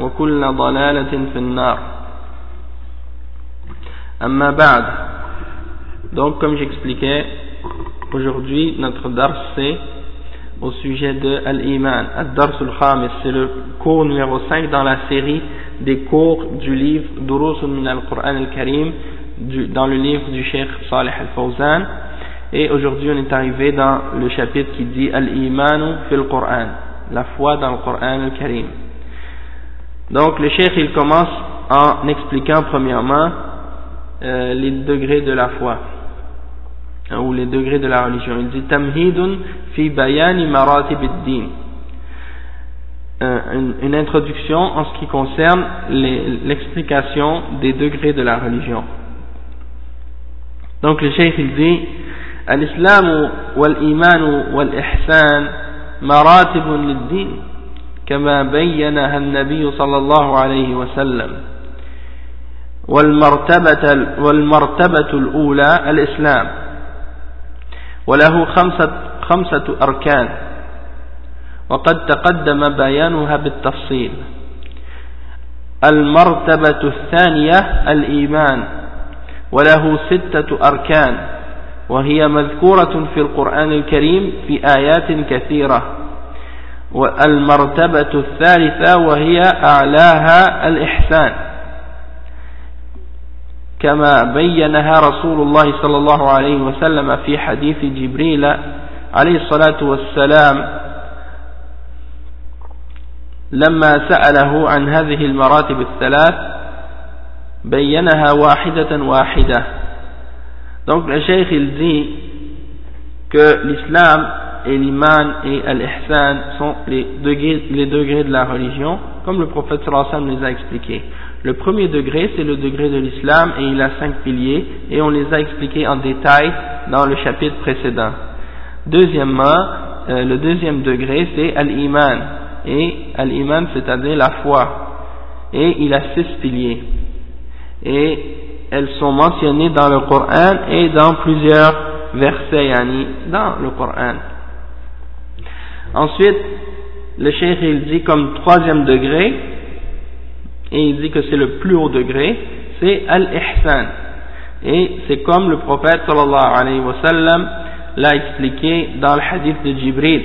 وكل ضلالة في النار أما بعد donc comme j'expliquais aujourd'hui notre dars c'est au sujet de Al-Iman Ad-Dars al-Khamis c'est le cours numéro 5 dans la série des cours du livre Durus min al-Qur'an al-Karim dans le livre du Cheikh Salih al-Fawzan et aujourd'hui on est arrivé dans le chapitre qui dit Al-Imanu fil Qur'an la foi dans le Qur'an al-Karim donc le Cheikh il commence en expliquant premièrement euh, les degrés de la foi hein, ou les degrés de la religion il dit Tamhidun fi bayani maratib din une, une introduction en ce qui concerne l'explication des degrés de la religion donc le Cheikh il dit الإسلام والإيمان والإحسان مراتب للدين كما بينها النبي صلى الله عليه وسلم. والمرتبة, والمرتبة الأولى الإسلام. وله خمسة, خمسة أركان. وقد تقدم بيانها بالتفصيل. المرتبة الثانية الإيمان. وله ستة أركان. وهي مذكورة في القرآن الكريم في آيات كثيرة. والمرتبة الثالثة وهي أعلاها الإحسان. كما بينها رسول الله صلى الله عليه وسلم في حديث جبريل عليه الصلاة والسلام لما سأله عن هذه المراتب الثلاث بينها واحدة واحدة. Donc le cheikh il dit que l'islam et l'iman et l'ihsan sont les degrés, de la religion, comme le prophète sallallahu les a expliqués. Le premier degré, c'est le degré de l'islam et il a cinq piliers et on les a expliqués en détail dans le chapitre précédent. Deuxièmement, euh, le deuxième degré, c'est al-iman. Et al-iman, c'est-à-dire la foi. Et il a six piliers. Et elles sont mentionnées dans le Coran et dans plusieurs versets yani, dans le Coran. Ensuite, le cheikh il dit comme troisième degré, et il dit que c'est le plus haut degré, c'est al-ihsan. Et c'est comme le prophète sallallahu alayhi wa sallam l'a expliqué dans le hadith de Jibril.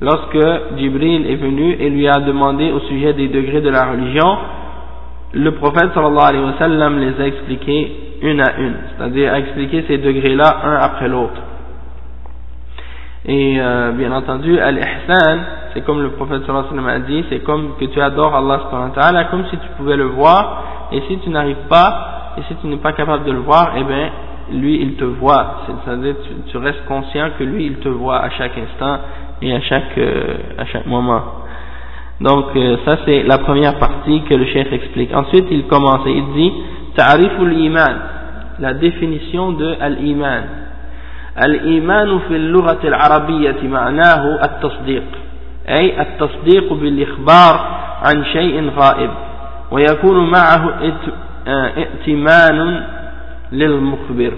Lorsque Jibril est venu et lui a demandé au sujet des degrés de la religion, le prophète sallallahu alayhi wa sallam les a expliqués une à une, c'est-à-dire a expliqué ces degrés-là un après l'autre. Et euh, bien entendu, al-ihsan, c'est comme le prophète sallallahu alayhi wa sallam a dit, c'est comme que tu adores Allah subhanahu wa ta'ala, comme si tu pouvais le voir, et si tu n'arrives pas, et si tu n'es pas capable de le voir, eh bien, lui, il te voit. C'est-à-dire, tu, tu, restes conscient que lui, il te voit à chaque instant et à chaque, euh, à chaque moment. Donc, euh, ça, c'est la première partie que le chef explique. Ensuite, il commence et il dit, Ta'riful iman, la définition de al-iman. الإيمان في اللغة العربية معناه التصديق أي التصديق بالإخبار عن شيء غائب ويكون معه ائتمان للمخبر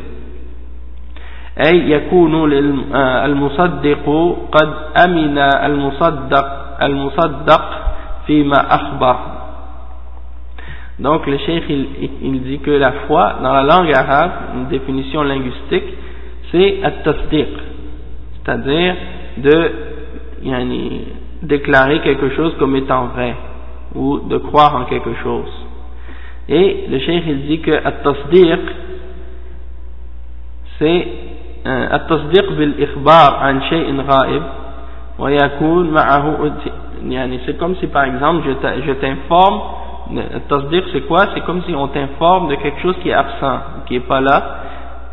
أي يكون المصدق قد أمن المصدق المصدق فيما أخبر. Donc le cheikh il, il, dit que la foi dans la langue arabe, une définition linguistique, c'est at-tasdiq, c'est-à-dire de yani, déclarer quelque chose comme étant vrai ou de croire en quelque chose. Et le cheikh il dit que at-tasdiq c'est التصديق بالإخبار عن شيء غائب ويكون معه يعني c'est comme si par exemple je t'informe tasdiq c'est quoi c'est comme si on t'informe de quelque chose qui est absent qui est pas là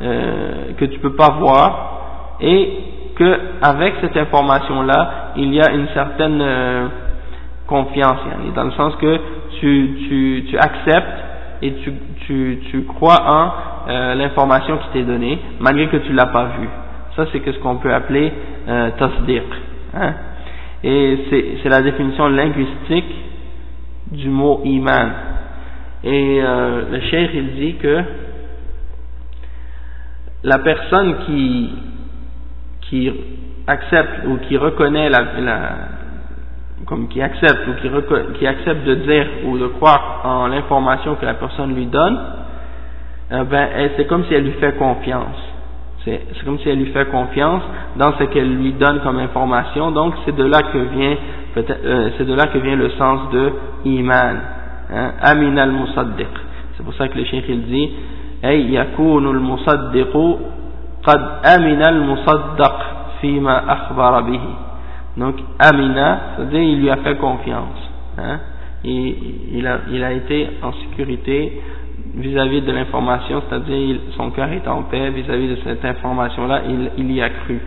euh, que tu peux pas voir et que avec cette information là il y a une certaine euh, confiance dans le sens que tu, tu, tu acceptes et tu, tu, tu crois en euh, l'information qui t'est donnée, malgré que tu l'as pas vue. Ça, c'est ce qu'on peut appeler euh, tasdiq. Hein. Et c'est la définition linguistique du mot iman. Et euh, le cheikh, il dit que la personne qui, qui accepte ou qui reconnaît la, la comme qui accepte ou qui, qui, accepte de dire ou de croire en l'information que la personne lui donne, eh ben, c'est comme si elle lui fait confiance. C'est comme si elle lui fait confiance dans ce qu'elle lui donne comme information. Donc c'est de là que vient euh, c'est de là que vient le sens de iman. Hein, amin al musaddiq. C'est pour ça que le cheikh il dit ay yakunu al musaddiqu qad amina al musaddaq fima akhbara bihi. Donc amina, c'est-à-dire il lui a fait confiance. Hein, et il a, il a été en sécurité vis-à-vis de l'information, c'est-à-dire son cœur est en paix vis-à-vis de cette information-là, il, il, y a cru.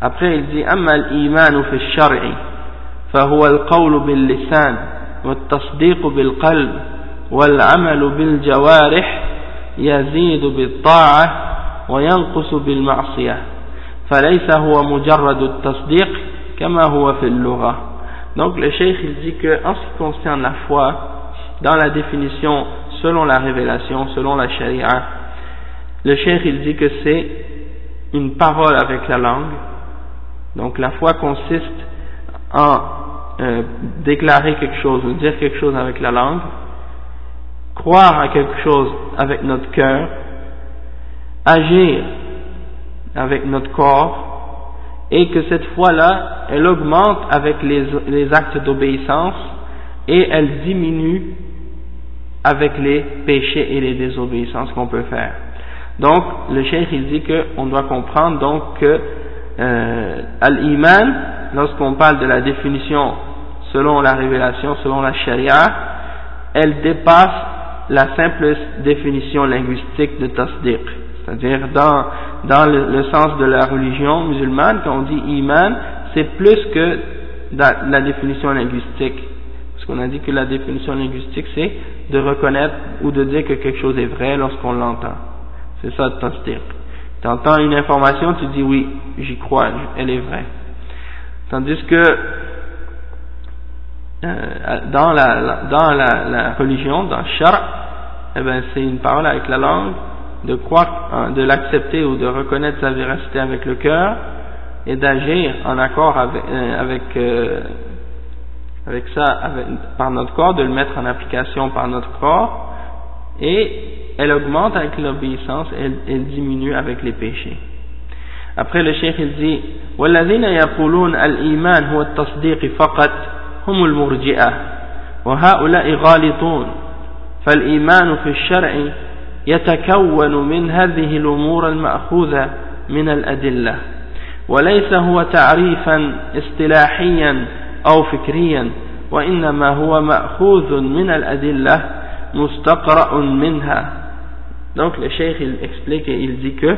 Après, il dit أما الإيمان في الشرع فهو القول باللسان والتصديق بالقلب والعمل بالجوارح يزيد بالطاعة وينقص بالمعصية فليس هو مجرد التصديق كما هو في اللغة donc le cheikh il dit que en ce qui concerne la foi dans la définition selon la révélation, selon la charia, le cheikh il dit que c'est une parole avec la langue. Donc la foi consiste en euh, déclarer quelque chose ou dire quelque chose avec la langue, croire à quelque chose avec notre cœur, agir avec notre corps, et que cette foi-là, elle augmente avec les, les actes d'obéissance et elle diminue avec les péchés et les désobéissances qu'on peut faire. Donc, le cheikh il dit qu'on doit comprendre donc que euh, al-iman, lorsqu'on parle de la définition selon la révélation, selon la charia, elle dépasse la simple définition linguistique de tasdiq. C'est-à-dire dans, dans le, sens de la religion musulmane, quand on dit iman, c'est plus que la définition linguistique. Parce qu'on a dit que la définition linguistique c'est de reconnaître ou de dire que quelque chose est vrai lorsqu'on l'entend. C'est ça tasdiq. Tu entends une information, tu dis oui, j'y crois, elle est vraie. Tandis que euh, dans, la, dans la, religion, dans shar, eh ben, c'est une parole avec la langue, de croire, hein, de l'accepter ou de reconnaître sa véracité avec le cœur et d'agir en accord avec, euh, avec euh, avec ça avec, par notre corps, de le mettre en application par notre corps, et elle augmente avec l'obéissance, elle, elle diminue avec les péchés. Après le cheikh il dit والذين يقولون الإيمان هو التصديق فقط هم المرجئة وهؤلاء غالطون فالإيمان في الشرع يتكون من هذه الأمور المأخوذة من الأدلة وليس هو تعريفا اصطلاحيا أو فكريا وإنما هو مأخوذ من الأدلة مستقرأ منها. Donc le cheikh il explique et il dit que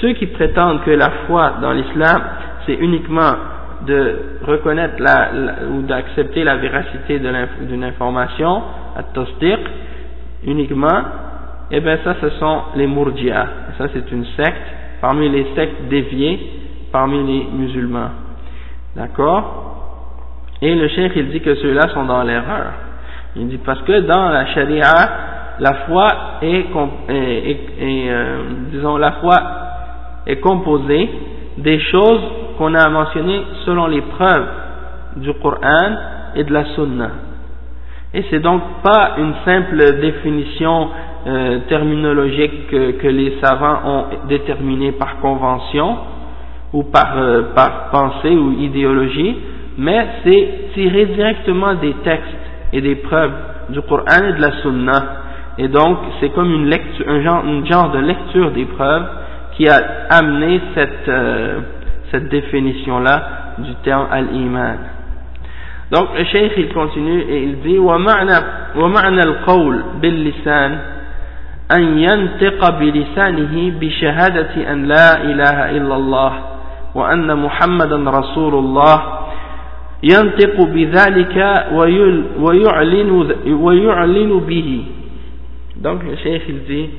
ceux qui prétendent que la foi dans l'islam c'est uniquement de reconnaître la, ou d'accepter la véracité d'une information à tasdiq uniquement eh bien ça ce sont les murji'a. Ça c'est une secte parmi les sectes déviées parmi les musulmans. D'accord? Et le cheikh il dit que ceux-là sont dans l'erreur. Il dit parce que dans la charia, la foi est, euh, disons, la foi est composée des choses qu'on a mentionnées selon les preuves du Coran et de la Sunna. Et c'est donc pas une simple définition euh, terminologique que, les savants ont déterminée par convention ou par, euh, par pensée ou idéologie, mais c'est tiré directement des textes et des preuves du Coran et de la Sunna. Et donc, c'est comme une lecture, un genre, genre de lecture des preuves qui a amené cette, euh, cette définition-là du terme al-iman. Donc, le cheikh, il continue et il dit, ومعنى القول باللسان أن ينطق بلسانه بشهادة أن لا إله إلا الله وأن محمدا رسول الله ينطق بذلك ويعلن, ويعلن به donc le cheikh il dit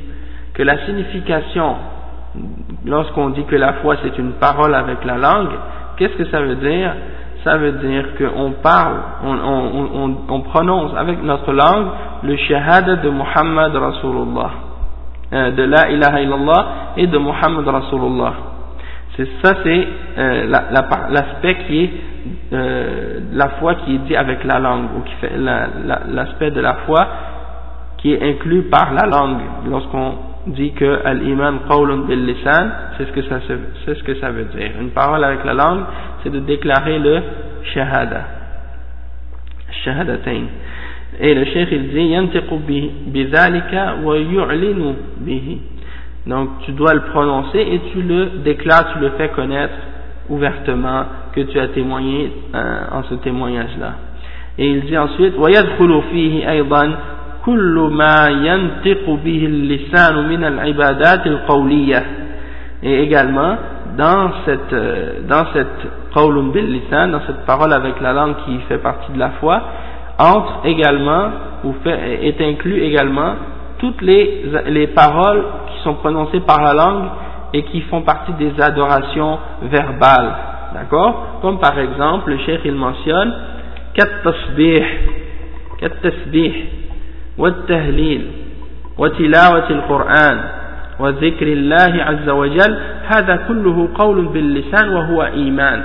que la signification lorsqu'on dit que la foi c'est une parole avec la langue qu'est-ce que ça veut dire? Ça veut dire qu'on parle on, on, on, on, prononce avec notre langue le shahada de Muhammad Rasulullah euh, de la ilaha illallah et de Muhammad Rasulullah. C'est ça c'est euh, l'aspect la, qui est euh, la foi qui est dit avec la langue ou qui fait l'aspect de la foi qui est inclus par la langue. Lorsqu'on dit que al-iman qawlun bil lisan, c'est ce que ça c'est ce que ça veut dire. Une parole avec la langue, c'est de déclarer le shahada. Shahadatain. Et le cheikh il dit yantiqu bi wa yu'linu bihi. Donc tu dois le prononcer et tu le déclares, tu le fais connaître ouvertement que tu as témoigné euh, en ce témoignage là. Et il dit ensuite wa yadkhulu fihi aydan كل ما ينطق به اللسان من العبادات القولية. Et également, dans cette, euh, dans cette قول باللسان, dans cette parole avec la langue qui fait partie de la foi, entre également, ou fait, est inclus également toutes les, les paroles qui sont prononcées par la langue et qui font partie des adorations verbales. D'accord Comme par exemple, le cheikh il mentionne كالتصبيح كالتسبيح والتهليل وتلاوة القرآن وذكر الله عز وجل هذا كله قول باللسان وهو إيمان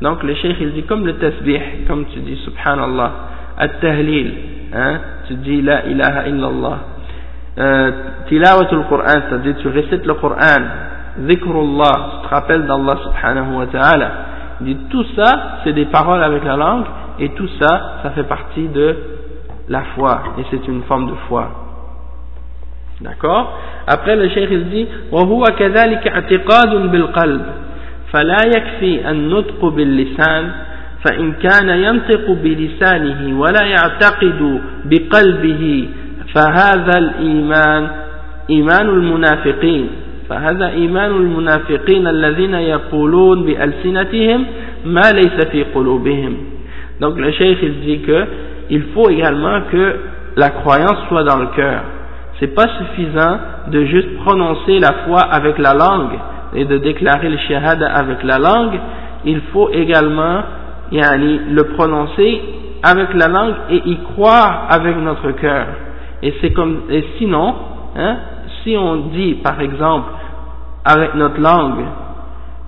donc le cheikh il dit comme le tasbih comme tu dis subhanallah at-tahlil hein, tu dis la ilaha illallah euh, tilawatul Qur'an, c'est-à-dire tu récites le Qur'an, zikrullah, tu te rappelles d'Allah subhanahu wa ta'ala. Il dit tout ça, c'est des paroles avec la langue, et tout ça, ça fait partie de la foi, et c'est une forme de foi. D'accord Après le cheikh il dit وهو كذلك اعتقاد بالقلب فلا يكفي النطق باللسان فإن كان ينطق بلسانه ولا يعتقد بقلبه فهذا الإيمان إيمان المنافقين فهذا إيمان المنافقين الذين يقولون بألسنتهم ما ليس في قلوبهم donc le cheikh il dit que il faut également que la croyance soit dans le cœur. C'est pas suffisant de juste prononcer la foi avec la langue et de déclarer le shahada avec la langue. Il faut également le prononcer avec la langue et y croire avec notre cœur. Et c'est comme, et sinon, hein, si on dit, par exemple, avec notre langue,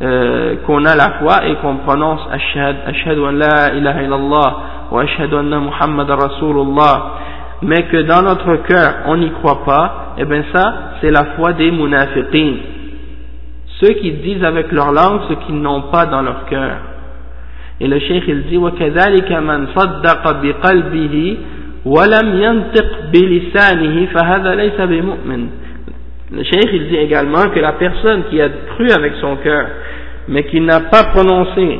euh, qu'on a la foi et qu'on prononce Ashhad, Ashhadu an la ilaha illallah ou Ashhadu anna Muhammad Rasulullah, mais que dans notre cœur on n'y croit pas, et eh bien ça, c'est la foi des munafiqin. Ceux qui disent avec leur langue ce qu'ils n'ont pas dans leur cœur. Et le cheikh il dit, وَكَذَلِكَ مَنْ صَدَّقَ بِقَلْبِهِ ولم ينطق بلسانه فهذا ليس بمؤمن le cheikh il dit également que la personne qui a cru avec son cœur mais qui n'a pas prononcé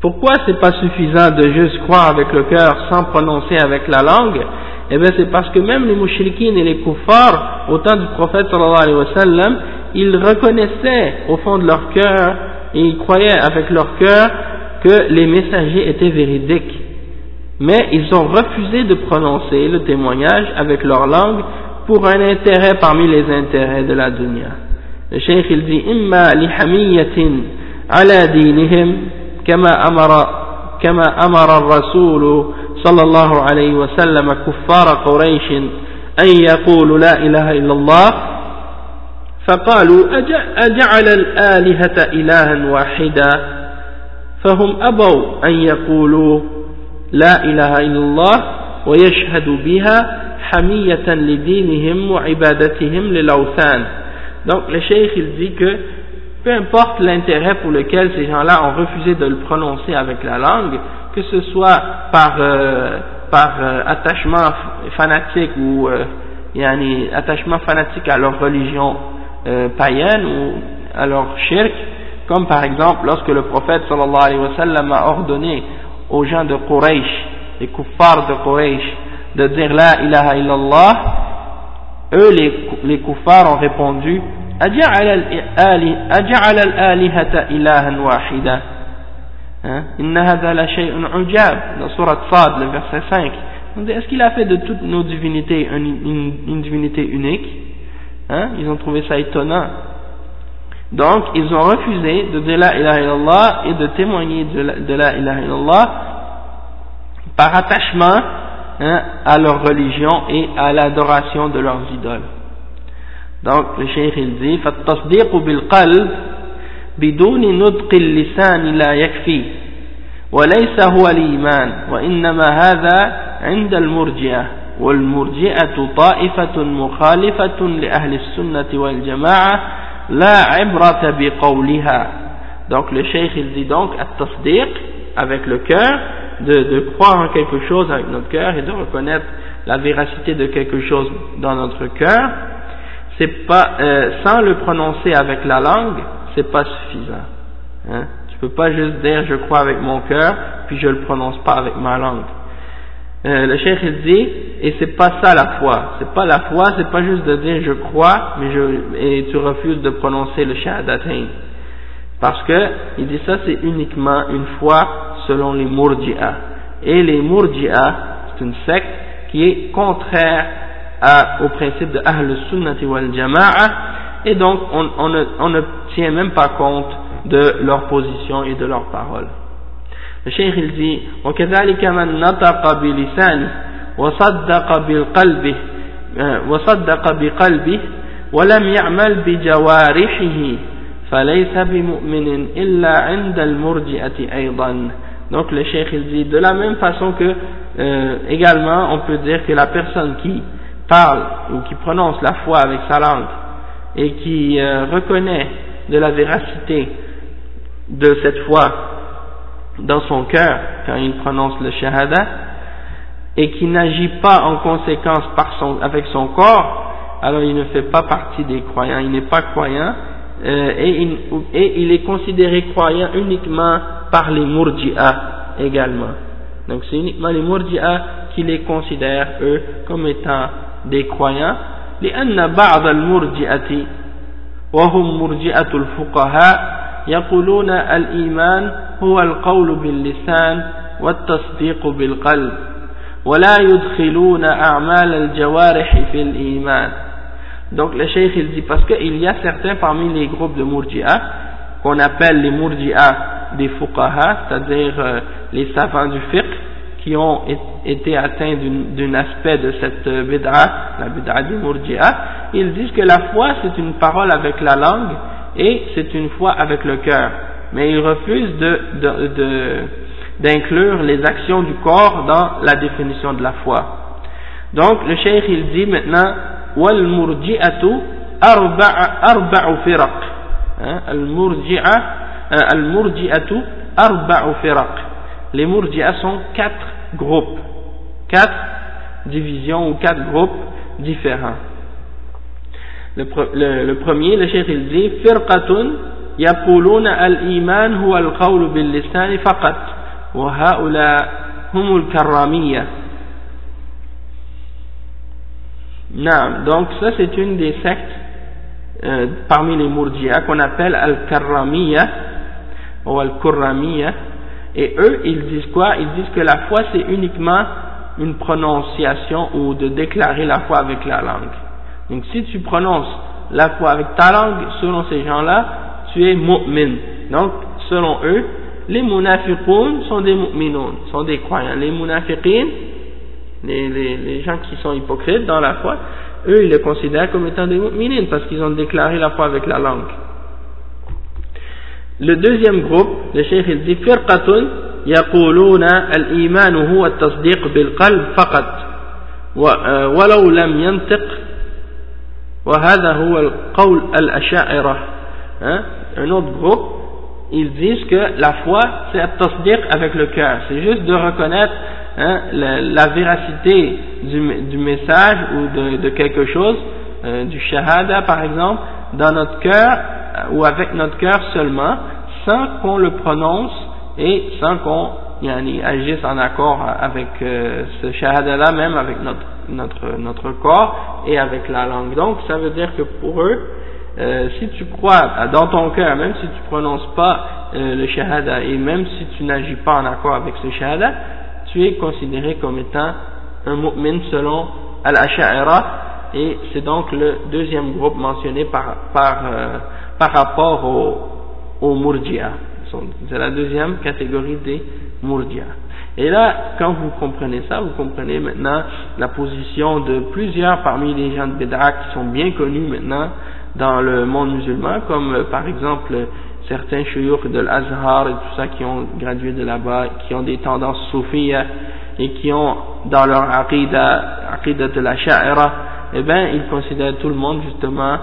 pourquoi c'est pas suffisant de juste croire avec le cœur sans prononcer avec la langue? Eh bien c'est parce que même les mouchriquines et les kuffars, au temps du prophète sallallahu alayhi wa sallam, ils reconnaissaient au fond de leur cœur et ils croyaient avec leur cœur que les messagers étaient véridiques. Mais ils ont refusé de prononcer le témoignage avec leur langue pour un intérêt parmi les intérêts de la dunya. Le cheikh il dit kama amara كما أمر الرسول صلى الله عليه وسلم كفار قريش أن يقولوا لا إله إلا الله. فقالوا أجعل الآلهة إلها واحدا؟ فهم أبوا أن يقولوا لا إله إلا الله. ويشهدوا بها حمية لدينهم وعبادتهم للأوثان. Donc le cheikh il dit que peu importe l'intérêt pour lequel ces gens-là ont refusé de le prononcer avec la langue, que ce soit par, euh, par euh, attachement fanatique ou euh, yani, attachement fanatique à leur religion euh, païenne ou à leur shirk, comme par exemple lorsque le prophète sallallahu alayhi wa sallam a ordonné aux gens de Quraysh, les kuffars de Quraysh, de dire la ilaha illallah, eux les, les kuffars ont répondu أجعل أجعل الآلهة إلها واحدا إن هذا لشيء عجاب dans surat Sad le verset 5 est-ce qu'il a fait de toutes nos divinités une, une, une divinité unique hein? ils ont trouvé ça étonnant donc ils ont refusé de dire la ilaha illallah et de témoigner de la, de la ilaha illallah par attachement hein, à leur religion et à l'adoration de leurs idoles Donc le cheikh il dit فالتصديق بالقلب بدون نطق اللسان لا يكفي وليس هو الإيمان وإنما هذا عند المرجئة والمرجئة طائفة مخالفة لأهل السنة والجماعة لا عبرة بقولها donc le cheikh il dit donc التصديق avec le cœur de, de croire en quelque chose avec notre cœur et de reconnaître la véracité de quelque chose dans notre cœur c'est pas euh, sans le prononcer avec la langue, c'est pas suffisant. Hein? Tu peux pas juste dire je crois avec mon cœur puis je le prononce pas avec ma langue. Euh, le cheikh il dit et c'est pas ça la foi. C'est pas la foi, c'est pas juste de dire je crois mais je et tu refuses de prononcer le shahadatain. Parce que il dit ça c'est uniquement une foi selon les murji'a. Et les murji'a c'est une secte qui est contraire à, au principe de Ahl Sunnati wal Jama'a et donc on, on, ne, on ne tient même pas compte de leur position et de leurs paroles. Le Cheikh il dit وكذلك من نطق بلسانه وصدق بالقلب وصدق بقلبه ولم يعمل بجوارحه فليس بمؤمن إلا عند المرجئة أيضا donc le cheikh il dit de la même façon que euh, également on peut dire que la personne qui parle ou qui prononce la foi avec sa langue et qui euh, reconnaît de la véracité de cette foi dans son cœur quand il prononce le shahada et qui n'agit pas en conséquence avec son corps, alors il ne fait pas partie des croyants, il n'est pas croyant euh, et, il, et, il, est considéré croyant uniquement par les murji'a également. Donc c'est uniquement les murji'a qui les considèrent eux comme étant des croyants لأن بعض المرجئة وهم مرجئة الفقهاء يقولون الإيمان هو القول باللسان والتصديق بالقلب ولا يدخلون أعمال الجوارح في الإيمان donc le cheikh il dit parce qu'il y a certains parmi les groupes de murji'a qu'on appelle les murji'a des fuqaha c'est-à-dire euh, les savants du fiqh qui ont été atteints d'un aspect de cette bid'a, la bid'a du murji'a, ils disent que la foi c'est une parole avec la langue et c'est une foi avec le cœur. Mais ils refusent d'inclure les actions du corps dans la définition de la foi. Donc le cheikh il dit maintenant wal murji'atu arba'u firaq. Hein, al euh, al murji'atu arba'u firaq les Mourjia sont quatre groupes, quatre divisions ou quatre groupes différents. Le, premier, le cheikh il dit Firqatun yaquluna al-iman huwa al-qawlu bil-lisan faqat wa donc ça c'est une des sectes euh, parmi les Mourjia qu'on appelle al-karramiyya ou al-kurramiyya et eux ils disent quoi? Ils disent que la foi c'est uniquement une prononciation ou de déclarer la foi avec la langue. Donc si tu prononces la foi avec ta langue, selon ces gens-là, tu es mu'min. Donc selon eux, les munafiqun sont des mu'minun, sont des croyants. Les munafiqin, les, les, les, gens qui sont hypocrites dans la foi, eux ils les considèrent comme étant des mu'minin parce qu'ils ont déclaré la foi avec la langue. Le deuxième groupe, le cheikh il dit فرقة يقولون الإيمان هو التصديق بالقلب فقط ولو لم ينطق وهذا هو القول الأشاعرة un autre groupe ils disent que la foi c'est التصديق avec le cœur c'est juste de reconnaître hein, la, la, véracité du, du, message ou de, de quelque chose euh, du shahada par exemple dans notre cœur ou avec notre cœur seulement, sans qu'on le prononce et sans qu'on yani, agisse en accord avec euh, ce shahada-là, même avec notre, notre, notre corps et avec la langue. Donc, ça veut dire que pour eux, euh, si tu crois dans ton cœur, même si tu prononces pas euh, le shahada et même si tu n'agis pas en accord avec ce shahada, tu es considéré comme étant un mu'min selon al-asha'ira et c'est donc le deuxième groupe mentionné par, par euh, par rapport aux au Murdia. C'est la deuxième catégorie des Murdia. Et là, quand vous comprenez ça, vous comprenez maintenant la position de plusieurs parmi les gens de Bédra qui sont bien connus maintenant dans le monde musulman, comme euh, par exemple certains chouyours de l'Azhar et tout ça qui ont gradué de là-bas, qui ont des tendances soufiyas et qui ont dans leur aqidah, aqidah de la sha'ira, eh bien, ils considèrent tout le monde justement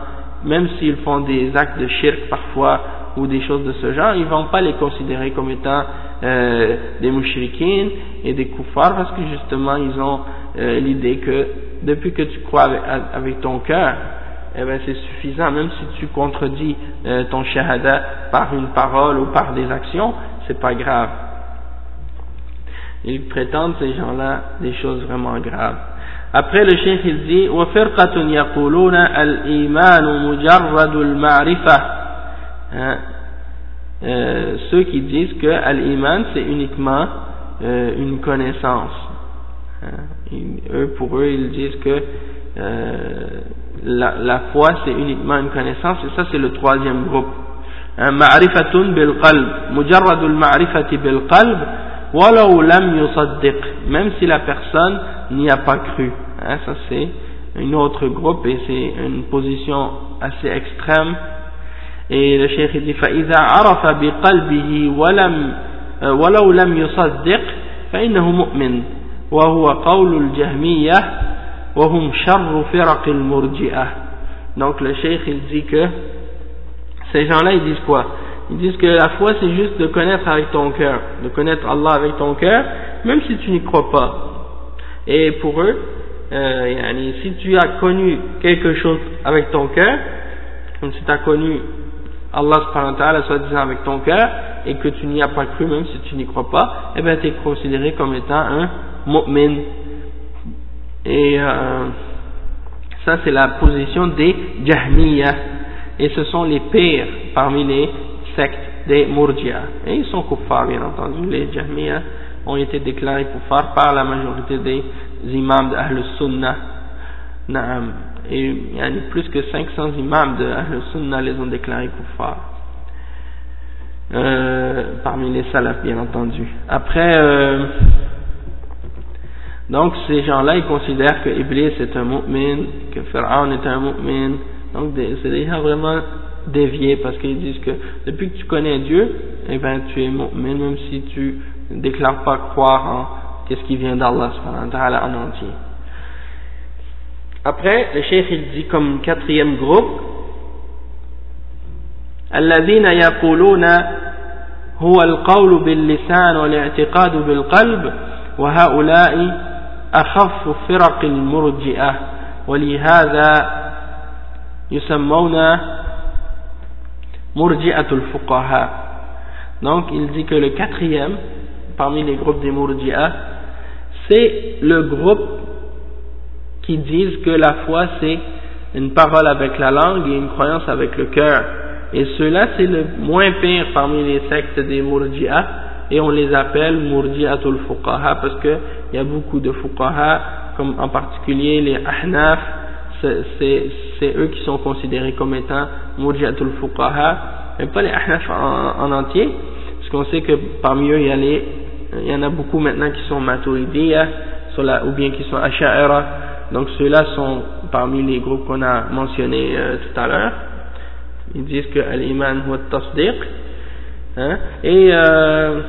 même s'ils font des actes de shirk parfois ou des choses de ce genre, ils ne vont pas les considérer comme étant euh, des mouchriquines et des koufars parce que justement ils ont euh, l'idée que depuis que tu crois avec, ton cœur, eh ben c'est suffisant, même si tu contredis euh, ton shahada par une parole ou par des actions, c'est pas grave. Ils prétendent ces gens-là des choses vraiment graves. Après, le cheikh il dit وفرقة يقولون الإيمان مجرد المعرفة hein? euh, ceux qui disent que l'iman c'est uniquement euh, une connaissance hein? eux pour eux ils disent que euh, la, la foi c'est uniquement une connaissance et ça c'est le troisième groupe معرفة بالقلب مجرد المعرفة بالقلب ولو لم يصدق même si la personne n'y a pas cru Hein, ça c'est une autre groupe et c'est une position assez extrême. Et le cheikh dit فإذا عرف بقلبه ولم ولو لم يصدق فإنه مؤمن وهو قول الجهمية وهم شر فرق المرجئة donc le cheikh il dit que ces gens-là ils disent quoi ils disent que la foi c'est juste de connaître avec ton cœur de connaître Allah avec ton cœur même si tu n'y crois pas et pour eux euh, si tu as connu quelque chose avec ton cœur, comme si tu as connu Allah soi-disant avec ton cœur, et que tu n'y as pas cru même si tu n'y crois pas, eh bien tu es considéré comme étant un mu'min. Et euh, ça c'est la position des Jahmiyyah, et ce sont les pires parmi les sectes des Murji'a. Et ils sont kuffars bien entendu, les Jahmiyyah ont été déclarés kuffars par la majorité des imams de Ahl Sunnah. Et il y a plus que 500 imams de Ahl Sunnah les ont déclarés kuffar. Euh, parmi les salafs bien entendu. Après, euh, donc ces gens-là ils considèrent que Iblis est un mu'min, que Pharaon est un mu'min. Donc c'est des gens vraiment déviés parce qu'ils disent que depuis que tu connais Dieu, eh ben tu es mu'min même si tu déclares pas croire en qu'est-ce qui vient d'Allah en entier. Après, le cheikh il dit comme quatrième groupe, الذين يقولون هو القول باللسان والاعتقاد بالقلب وهؤلاء أخف فرق المرجئة ولهذا يسمون مرجئة الفقهاء donc il dit que le quatrième parmi les groupes des Murji'ah c'est le groupe qui disent que la foi c'est une parole avec la langue et une croyance avec le cœur. Et ceux-là c'est le moins pire parmi les sectes des Murji'a et on les appelle Murji'atul Fuqaha parce qu'il y a beaucoup de Fuqaha, comme en particulier les Ahnaf, c'est eux qui sont considérés comme étant Murji'atul Fuqaha, mais pas les Ahnaf en, entier, parce qu'on sait que parmi eux il y, a les, il y en a beaucoup maintenant qui sont Maturidiyya, ou bien qui sont Asha'ira, donc ceux-là sont parmi les groupes qu'on a mentionnés euh, tout à l'heure. Ils disent que l'iman ou tasdiq. Hein, et euh,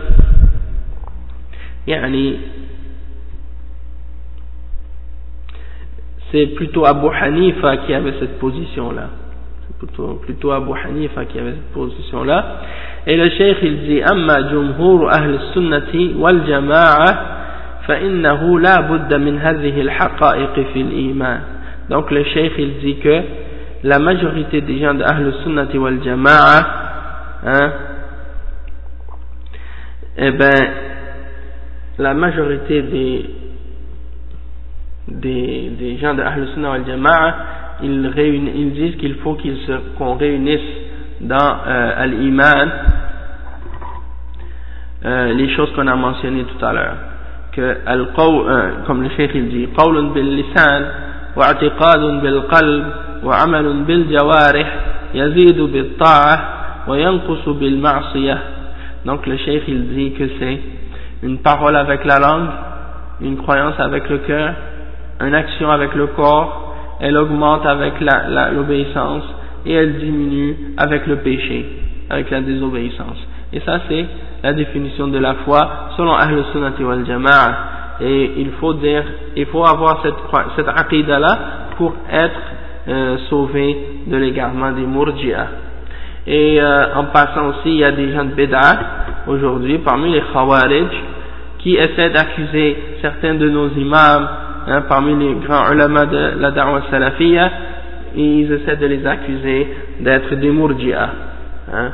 c'est plutôt Abu Hanifa qui avait cette position-là C'est plutôt, plutôt Abu Hanifa qui avait cette position-là. Et le cheikh il dit Amma jumhur ahl sunnati wal jama'a فإنه لا بد من هذه الحقائق في الإيمان donc le cheikh il dit que la majorité des gens de Ahl Sunnati wal Jama'a hein, eh ben la majorité des des, des gens de Ahl Sunnah wal Jama'a ils, ils disent qu'il faut qu'on réunisse dans euh, Al-Iman euh, les choses qu'on a mentionnées tout à l'heure que comme le cheikh il dit قول باللسان واعتقاد بالقلب وعمل بالجوارح يزيد بالطاعة وينقص بالمعصية donc le cheikh il dit que c'est une parole avec la langue une croyance avec le cœur une action avec le corps elle augmente avec l'obéissance et elle diminue avec le péché avec la désobéissance et ça c'est la définition de la foi selon Ahl Sunnati wal Jama'a. Et il faut dire, il faut avoir cette, cette aqidah-là pour être euh, sauvé de l'égarement des Murji'a. Et euh, en passant aussi, il y a des gens de Bid'ah aujourd'hui, parmi les Khawarij, qui essaient d'accuser certains de nos imams, hein, parmi les grands ulama de la Da'wa Salafiyya, ils essaient de les accuser d'être des Murji'a. Hein.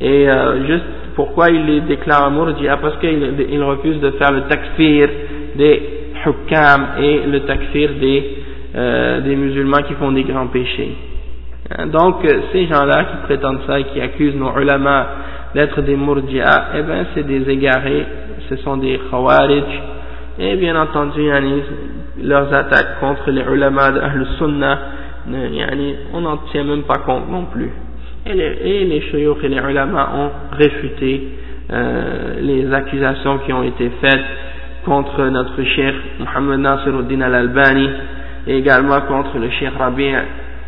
Et euh, juste pourquoi il les déclare Murji'a Parce qu'il refuse de faire le takfir des hukam et le takfir des, euh, musulmans qui font des grands péchés. Hein, donc ces gens-là qui prétendent ça et qui accusent nos ulama d'être des Murji'a, eh bien c'est des égarés, ce sont des khawarij. Et bien entendu, leurs attaques contre les ulama de Ahl Sunnah, yani, on n'en tient même pas compte non plus. Et les, et et les ulama ont réfuté euh, les accusations qui ont été faites contre notre cheikh Mohammed Nasiruddin al-Albani et également contre le cheikh Rabi'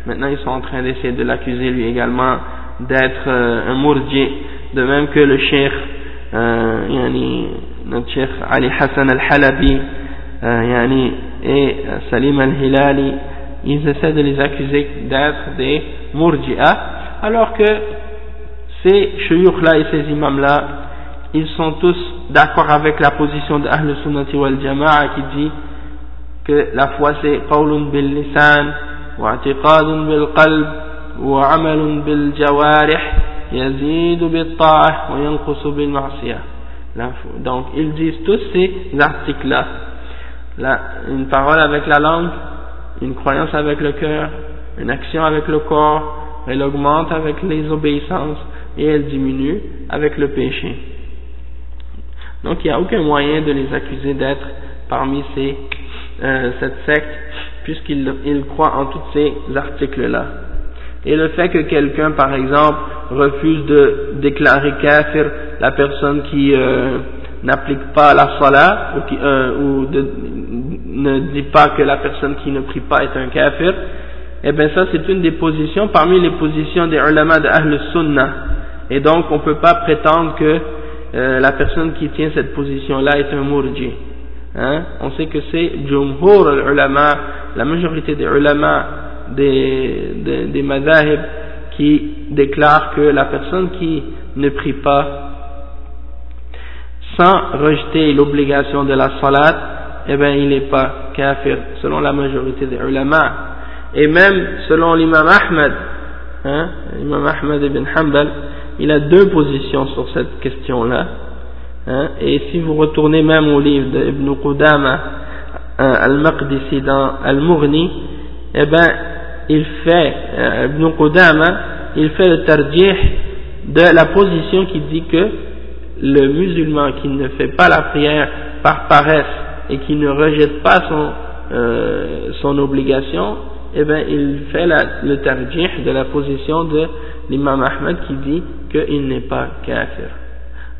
maintenant ils sont en train d'essayer de l'accuser lui également d'être euh, un mourdi de même que le cheikh euh, notre cheikh Ali Hassan al-Halabi euh, yani, et Salim al-Hilali ils essaient de les accuser d'être des murji'ah alors que ces shuyukh-là et ces imams-là, ils sont tous d'accord avec la position de Ahl Sunnati wal Jama'a qui dit que la foi c'est qawlun bil lisan wa bil qalb wa amalun bil jawarih yazidu bil ta'ah wa. Donc ils disent tous ces articles-là. Une parole avec la langue, une croyance avec le cœur, une action avec le corps, elle augmente avec les obéissances et elle diminue avec le péché. Donc il n'y a aucun moyen de les accuser d'être parmi ces, euh, cette secte puisqu'ils croient en tous ces articles-là. Et le fait que quelqu'un, par exemple, refuse de déclarer kafir la personne qui euh, n'applique pas la salat ou, euh, ou de, ne dit pas que la personne qui ne prie pas est un kafir, eh bien ça c'est une des positions parmi les positions des ulama de Ahl Sunnah. Et donc on ne peut pas prétendre que euh, la personne qui tient cette position-là est un murji. Hein? On sait que c'est jumhur ulama, la majorité des ulama des, des, madhahib qui déclarent que la personne qui ne prie pas sans rejeter l'obligation de la salat, eh bien il n'est pas kafir, selon la majorité des ulama. Et même selon l'imam Ahmed, hein, l'imam Ahmed ibn Hanbal, il a deux positions sur cette question-là. Hein, et si vous retournez même au livre d'Ibn Qudama, Al-Maqdisi dans Al-Mughni, eh ben, il fait, euh, Ibn Qudama, il fait le tarjih de la position qui dit que le musulman qui ne fait pas la prière par paresse et qui ne rejette pas son, euh, obligation, eh ben, il fait le tarjih de la position de l'imam Ahmed qui dit qu'il n'est pas kafir.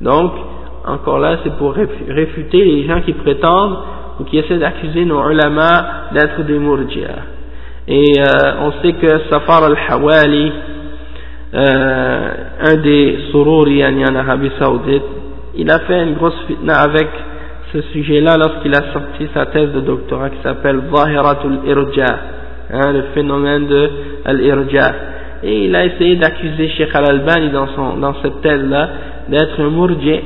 Donc, encore là, c'est pour réfuter les gens qui prétendent ou qui essaient d'accuser nos ulama d'être des murji'a. Et euh, on sait que Safar al-Hawali, euh, un des sururi en Arabie Saoudite, il a fait une grosse fitna avec ce sujet-là lorsqu'il a sorti sa thèse de doctorat qui s'appelle Zahiratul Irja, hein, le phénomène de l'Irja. Et il a essayé d'accuser Sheikh Al-Albani dans, dans cette thèse-là d'être un murji.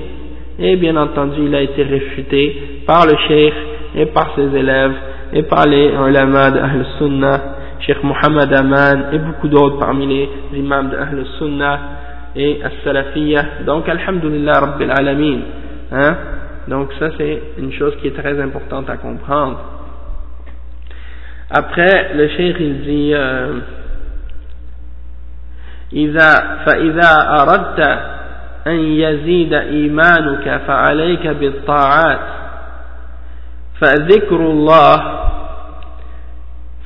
Et bien entendu, il a été réfuté par le Sheikh et par ses élèves et par les ulama d'Ahl Sunnah, Sheikh Muhammad Aman et beaucoup d'autres parmi les imams d'Ahl Sunnah et As-Salafiyah. Donc, Alhamdulillah Rabbil Alamin. Hein? Donc, ça, c'est une chose qui est très importante à comprendre. Après, le Cheikh, il dit, euh, إذا فإذا أردت أن يزيد إيمانك فعليك بالطاعات فذكر الله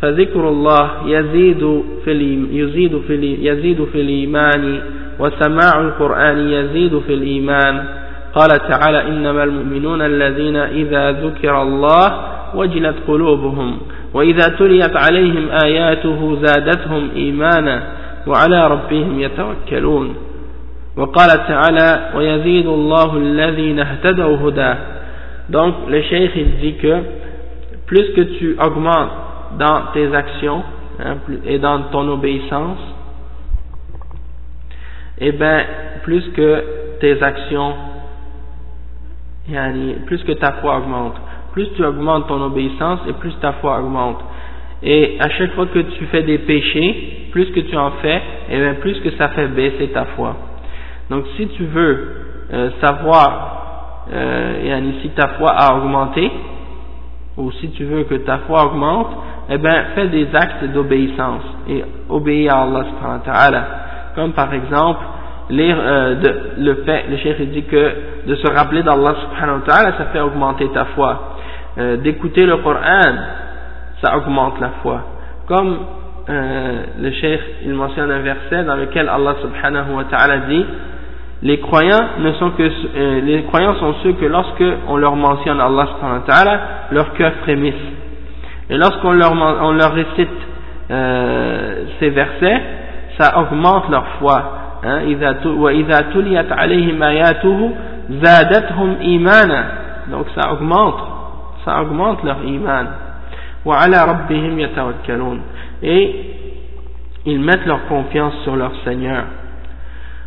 فذكر الله يزيد في يزيد في يزيد في الإيمان وسماع القرآن يزيد في الإيمان قال تعالى إنما المؤمنون الذين إذا ذكر الله وجلت قلوبهم وإذا تليت عليهم آياته زادتهم إيمانا وعلى ربهم يتوكلون. وقال تعالى ويزيد الله الذين اهتدوا هداه Donc, le cheikh, il dit que plus que tu augmentes dans tes actions hein, et dans ton obéissance, eh bien, plus que tes actions, plus que ta foi augmente, plus tu augmentes ton obéissance et plus ta foi augmente. Et à chaque fois que tu fais des péchés, plus que tu en fais, et eh bien plus que ça fait baisser ta foi. Donc si tu veux euh, savoir euh, si ta foi a augmenté, ou si tu veux que ta foi augmente, eh bien, fais des actes d'obéissance et obéis à Allah subhanahu wa ta'ala. Comme par exemple, lire, euh, le fait, le cheikh dit que de se rappeler d'Allah subhanahu wa ta'ala, ça fait augmenter ta foi. Euh, d'écouter le Coran, ça augmente la foi. Comme euh, le cheikh, il mentionne un verset dans lequel Allah subhanahu wa ta'ala dit les croyants ne sont que les croyants sont ceux que lorsque on leur mentionne Allah subhanahu wa ta'ala, leur cœur frémisse. Et lorsqu'on leur, on leur récite ces versets, ça augmente leur foi. Hein, donc ça augmente, ça augmente leur iman. Et ils mettent leur confiance sur leur Seigneur.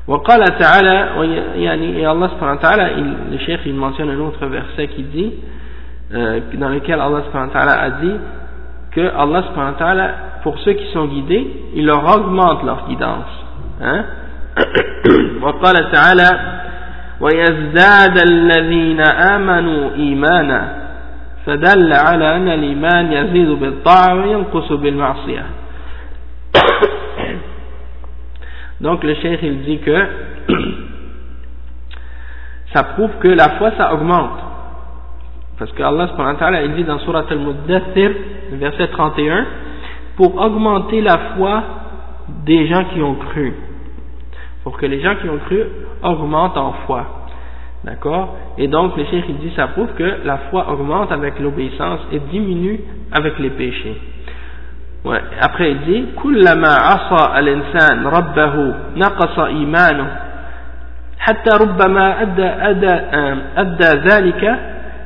وقال تعالى يعني Allah subhanahu wa ta'ala le cheikh il mentionne un autre verset qui dit euh, dans lequel Allah subhanahu wa ta'ala a dit que Allah subhanahu wa ta'ala pour ceux qui sont guidés il leur augmente leur guidance hein وقال تعالى ويزداد الذين آمنوا إيمانا فدل على أن الإيمان يزيد بالطاعة وينقص بالمعصية Donc le cheikh il dit que ça prouve que la foi ça augmente. Parce que Allah il dit dans Surat al-Muddathir, verset 31, pour augmenter la foi des gens qui ont cru. Pour que les gens qui ont cru augmentent en foi. D'accord Et donc le cheikh il dit ça prouve que la foi augmente avec l'obéissance et diminue avec les péchés. après il dit كلما عصى الإنسان ربه نقص إيمانه حتى ربما أدى, أدى, أدى ذلك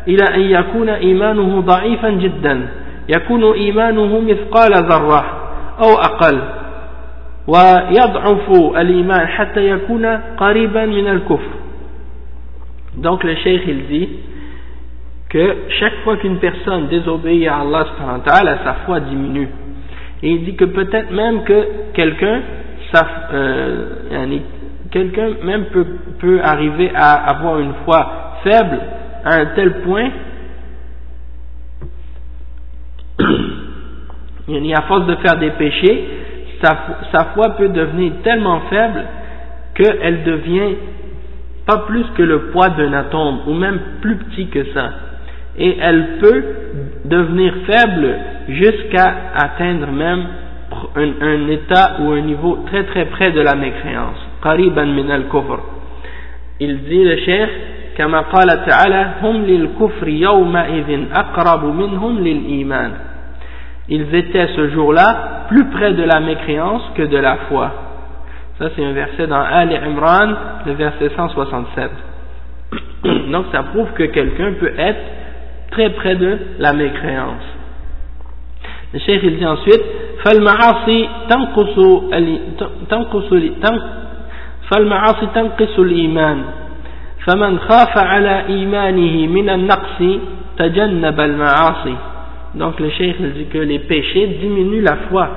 إلى أن يكون إيمانه ضعيفا جدا يكون إيمانه مثقال ذرة أو أقل ويضعف الإيمان حتى يكون قريبا من الكفر donc le cheikh il dit que chaque fois qu'une personne désobéit à Allah sa foi diminue Et il dit que peut-être même que quelqu'un, euh, quelqu'un même peut, peut arriver à avoir une foi faible à un tel point à force de faire des péchés, sa, sa foi peut devenir tellement faible qu'elle devient pas plus que le poids d'un atome, ou même plus petit que ça. Et elle peut devenir faible jusqu'à atteindre même un, un, état ou un niveau très très près de la mécréance. قريبا من الكفر. Il dit le cheikh, كما قال تعالى هم للكفر يومئذ أقرب منهم للإيمان. Ils étaient ce jour-là plus près de la mécréance que de la foi. Ça, c'est un verset dans Ali Imran, le verset 167. Donc, ça prouve que quelqu'un peut être très près de la mécréance. Le cheikh, il dit ensuite, فالمعاصي تنقص تنقص فالمعاصي تنقص الإيمان فمن خاف على إيمانه من النقص تجنب المعاصي donc le cheikh dit que les péchés diminuent la foi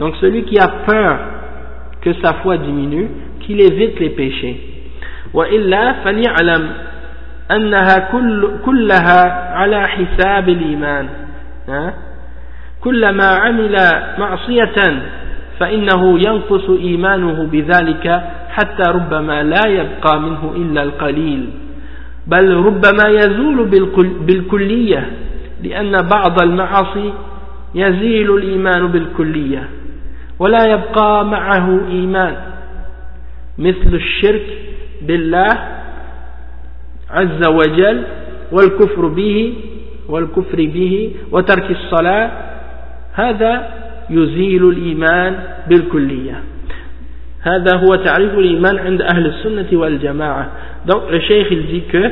donc celui qui a peur que sa foi diminue, qu'il évite les péchés. وإلا فليعلم أنها كل كلها على حساب الإيمان كلما عمل معصية فإنه ينقص إيمانه بذلك حتى ربما لا يبقى منه إلا القليل بل ربما يزول بالكلية لأن بعض المعاصي يزيل الإيمان بالكلية ولا يبقى معه إيمان. مثل الشرك بالله عز وجل والكفر به والكفر به وترك الصلاة هذا يزيل الإيمان بالكلية. هذا هو تعريف الإيمان عند أهل السنة والجماعة. Donc le cheikh il dit que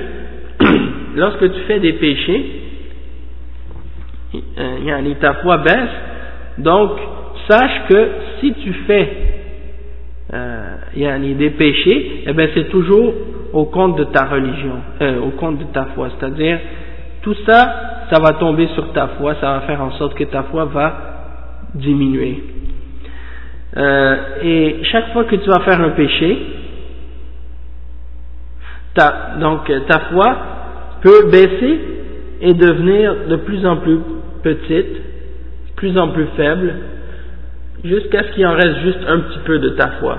lorsque tu fais des péchés Euh, yani ta foi baisse, donc sache que si tu fais euh, yani des péchés, eh ben c'est toujours au compte de ta religion, euh, au compte de ta foi. C'est-à-dire, tout ça, ça va tomber sur ta foi, ça va faire en sorte que ta foi va diminuer. Euh, et chaque fois que tu vas faire un péché, ta, donc ta foi peut baisser et devenir de plus en plus petite, plus en plus faible, jusqu'à ce qu'il en reste juste un petit peu de ta foi.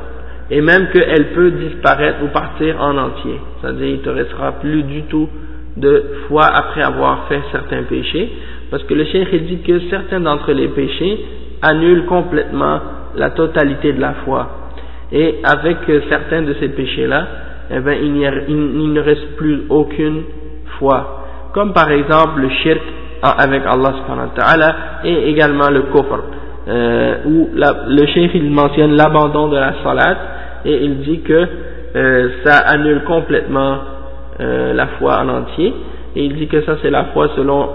Et même qu'elle peut disparaître ou partir en entier. C'est-à-dire, il te restera plus du tout de foi après avoir fait certains péchés. Parce que le cheikh dit que certains d'entre les péchés annulent complètement la totalité de la foi. Et avec certains de ces péchés-là, eh il, il, ne reste plus aucune foi. Comme par exemple le shirk avec Allah subhanahu wa ta'ala et également le kufr euh, où le cheikh il mentionne l'abandon de la salat et il dit que euh, ça annule complètement euh, la foi en entier et il dit que ça c'est la foi selon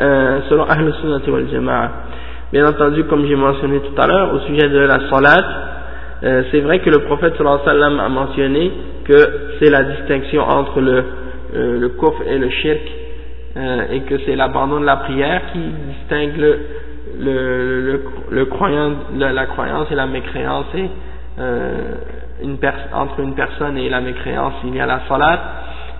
euh, selon Ahl Sunnah wal Jama'a. Bien entendu, comme j'ai mentionné tout à l'heure au sujet de la salat, euh, c'est vrai que le prophète sallallahu alayhi wa sallam a mentionné que c'est la distinction entre le euh, le kufr et le shirk et que c'est l'abandon de la prière qui distingue le le, le, le croyant, la, la, croyance et la mécréance et euh, une entre une personne et la mécréance il y a la salat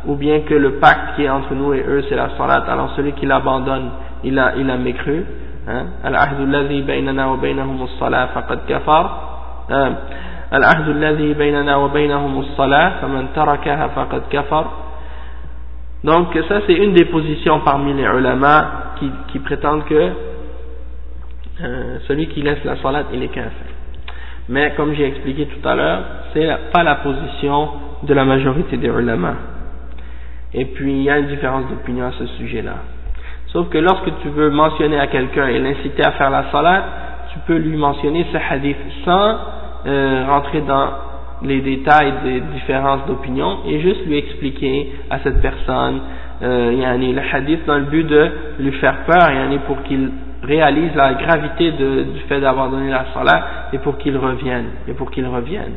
ou bien que le pacte qui est entre nous et eux c'est la salat alors celui qui l'abandonne il a, il a mécru العهد الذي بيننا وبينهم الصلاة فقد كفر العهد الذي بيننا وبينهم الصلاة فمن تركها فقد كفر donc ça c'est une des positions parmi les ulama qui, qui prétendent que euh, celui qui laisse la salat, il est kafir. Mais comme j'ai expliqué tout à l'heure, c'est pas la position de la majorité des ulama. Et puis il y a une différence d'opinion à ce sujet-là. Sauf que lorsque tu veux mentionner à quelqu'un et l'inciter à faire la salat, tu peux lui mentionner ce hadith sans euh, rentrer dans les détails des différences d'opinion et juste lui expliquer à cette personne euh, yani, le hadith dans le but de lui faire peur yani, pour qu'il réalise la gravité de, du fait d'abandonner la salat et pour qu'il revienne et pour qu'il revienne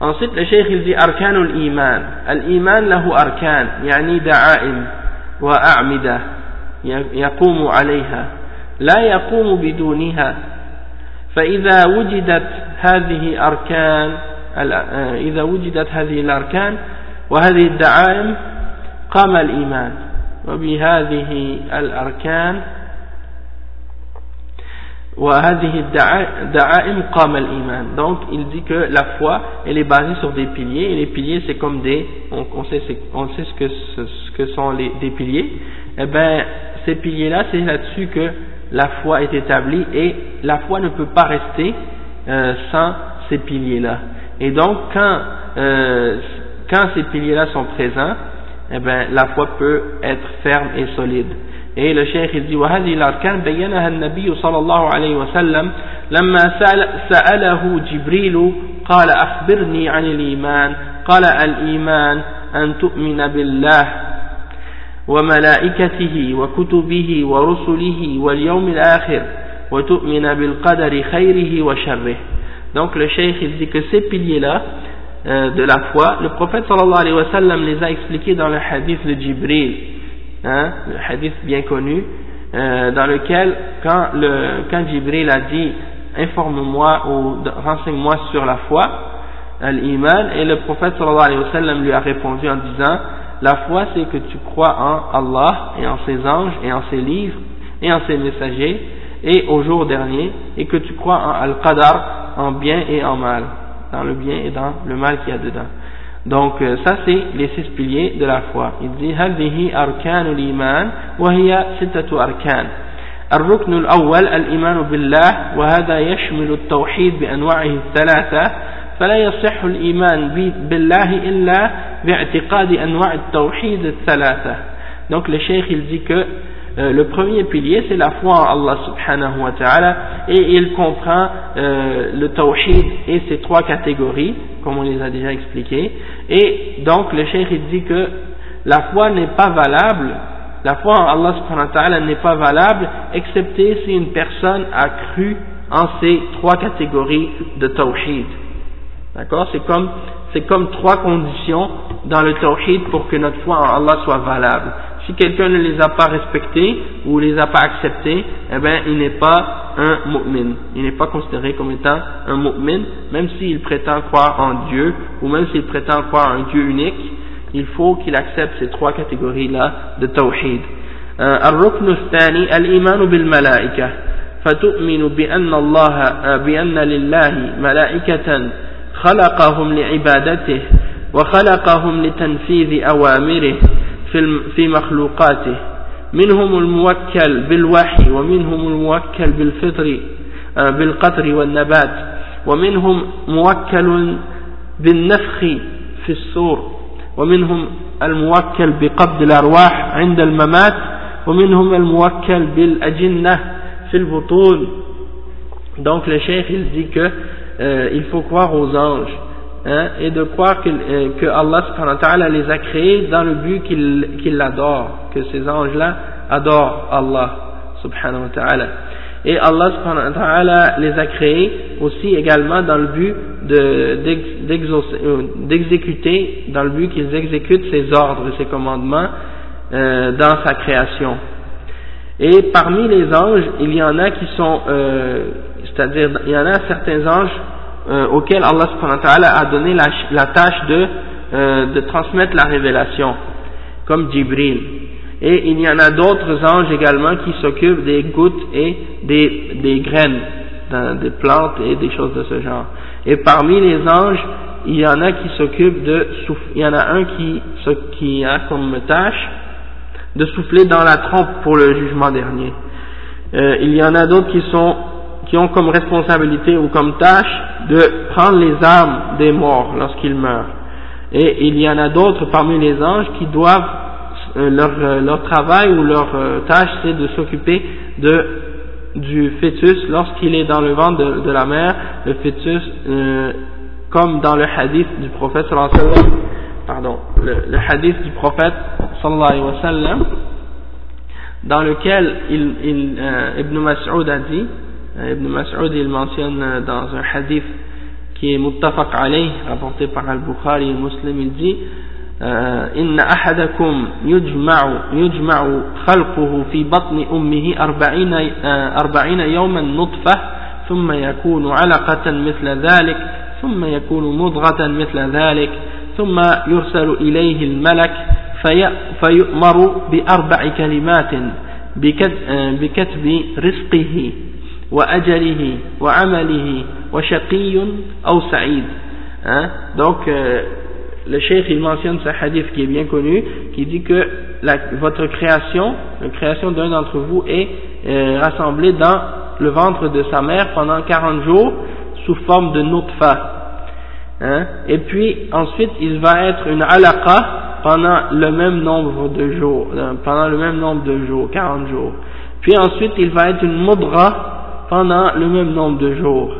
ensuite le cheikh il dit arkanul iman al-iman lahu arkan يعني دعائم وأعمدة يقوم عليها لا يقوم بدونها فإذا وجدت هذه أركان إذا وجدت هذه الأركان وهذه الدعائم قام الإيمان وبهذه الأركان donc il dit que la foi elle est basée sur des piliers et les piliers c'est comme des on, sait, on sait ce que, ce, que sont les, des piliers et eh ben ces piliers là c'est là-dessus que la foi est établie et la foi ne peut pas rester euh, sans ces piliers là et donc quand euh, quand ces piliers là sont présents eh ben la foi peut être ferme et solide et le cheikh il dit وهذه الأركان بينها النبي صلى الله عليه وسلم لما سأل سأله جبريل قال أخبرني عن الإيمان قال الإيمان أن تؤمن بالله وملائكته وكتبه ورسله واليوم الآخر وتؤمن بالقدر خيره وشره donc le cheikh il dit que ces piliers là euh, de la foi le prophète sallallahu alayhi wa sallam les a expliqués dans le hadith de Jibril hein, le hadith bien connu, euh, dans lequel, quand, le, quand Jibril a dit informe-moi ou renseigne-moi sur la foi, l'iman, et le prophète sallallahu alayhi wa sallam lui a répondu en disant la foi c'est que tu crois en Allah et en ses anges et en ses livres et en ses messagers et au jour dernier et que tu crois en Al-Qadar en bien et en mal dans le bien et dans le mal qu'il y a dedans Donc euh, ça c'est les six piliers de la foi. Il dit هذه أركان الإيمان وهي ستة أركان. الركن الأول الإيمان بالله وهذا يشمل التوحيد بأنواعه الثلاثة فلا يصح الإيمان بالله إلا باعتقاد أنواع التوحيد الثلاثة. Donc le cheikh il dit que euh, le premier pilier c'est la foi en Allah subhanahu wa ta'ala et il comprend euh, le tawhid et ses trois catégories comme on les a déjà expliquées. Et donc le cheikh dit que la foi n'est pas valable la foi en Allah subhanahu wa ta'ala n'est pas valable excepté si une personne a cru en ces trois catégories de tawhid. D'accord? C'est comme c'est comme trois conditions dans le tawhid pour que notre foi en Allah soit valable si quelqu'un ne les a pas respectés ou les a pas acceptés, eh bien, il n'est pas un mu'min. Il n'est pas considéré comme étant un mu'min, même s'il prétend croire en Dieu, ou même s'il prétend croire en un Dieu unique, il faut qu'il accepte ces trois catégories-là de tawhid. الركن الثاني الإيمان بالملائكة فتؤمن بأن الله بأن لله ملائكة خلقهم لعبادته وخلقهم لتنفيذ أوامره في مخلوقاته. منهم الموكل بالوحي ومنهم الموكل بالفطر آه، بالقطر والنبات ومنهم موكل بالنفخ في السور ومنهم الموكل بقبض الأرواح عند الممات ومنهم الموكل بالأجنة في البطون. Donc le cheikh il dit que euh, il faut croire aux anges hein, et de croire que, euh, que Allah subhanahu wa ta'ala les a créés dans le but qu'ils qu l'adorent, que ces anges-là adorent Allah subhanahu wa ta'ala. Et Allah subhanahu wa ta'ala les a créés aussi également dans le but euh, d'exécuter, dans le but qu'ils exécutent ses ordres et ses commandements dans sa création. Et parmi les anges, il y en a qui sont, c'est-à-dire, il y en a certains anges euh, auquel Allah a donné la, la tâche de, euh, de transmettre la révélation, comme Jibril. Et il y en a d'autres anges également qui s'occupent des gouttes et des, des graines, des plantes et des choses de ce genre. Et parmi les anges, il y en a qui s'occupent de il y en a un qui, qui a comme tâche de souffler dans la trompe pour le jugement dernier. Euh, il y en a d'autres qui sont qui ont comme responsabilité ou comme tâche de prendre les âmes des morts lorsqu'ils meurent. Et il y en a d'autres parmi les anges qui doivent, euh, leur, euh, leur, travail ou leur euh, tâche c'est de s'occuper de, du fœtus lorsqu'il est dans le ventre de, de la mère, le fœtus, comme dans le hadith du prophète pardon, le, le hadith du prophète sallallahu alayhi wa sallam, dans lequel il, il, Ibn Mas'ud a dit, Ibn Mas'ud il mentionne dans un hadith qui est muttafaq alayh rapporté par Al-Bukhari et Muslim il dit إن أحدكم يجمع يجمع خلقه في بطن أمه أربعين, أربعين يوما نطفة ثم يكون علقة مثل ذلك ثم يكون مضغة مثل ذلك ثم يرسل إليه الملك في فيؤمر بأربع كلمات بكتب رزقه وأجله وعمله وشقي أو سعيد hein? donc euh, le cheikh il mentionne ce hadith qui est bien connu qui dit que la, votre création la création d'un d'entre vous est euh, rassemblée dans le ventre de sa mère pendant 40 jours sous forme de nutfa hein? et puis ensuite il va être une alaqa pendant le même nombre de jours euh, pendant le même nombre de jours 40 jours puis ensuite il va être une mudra pendant le même nombre de jours.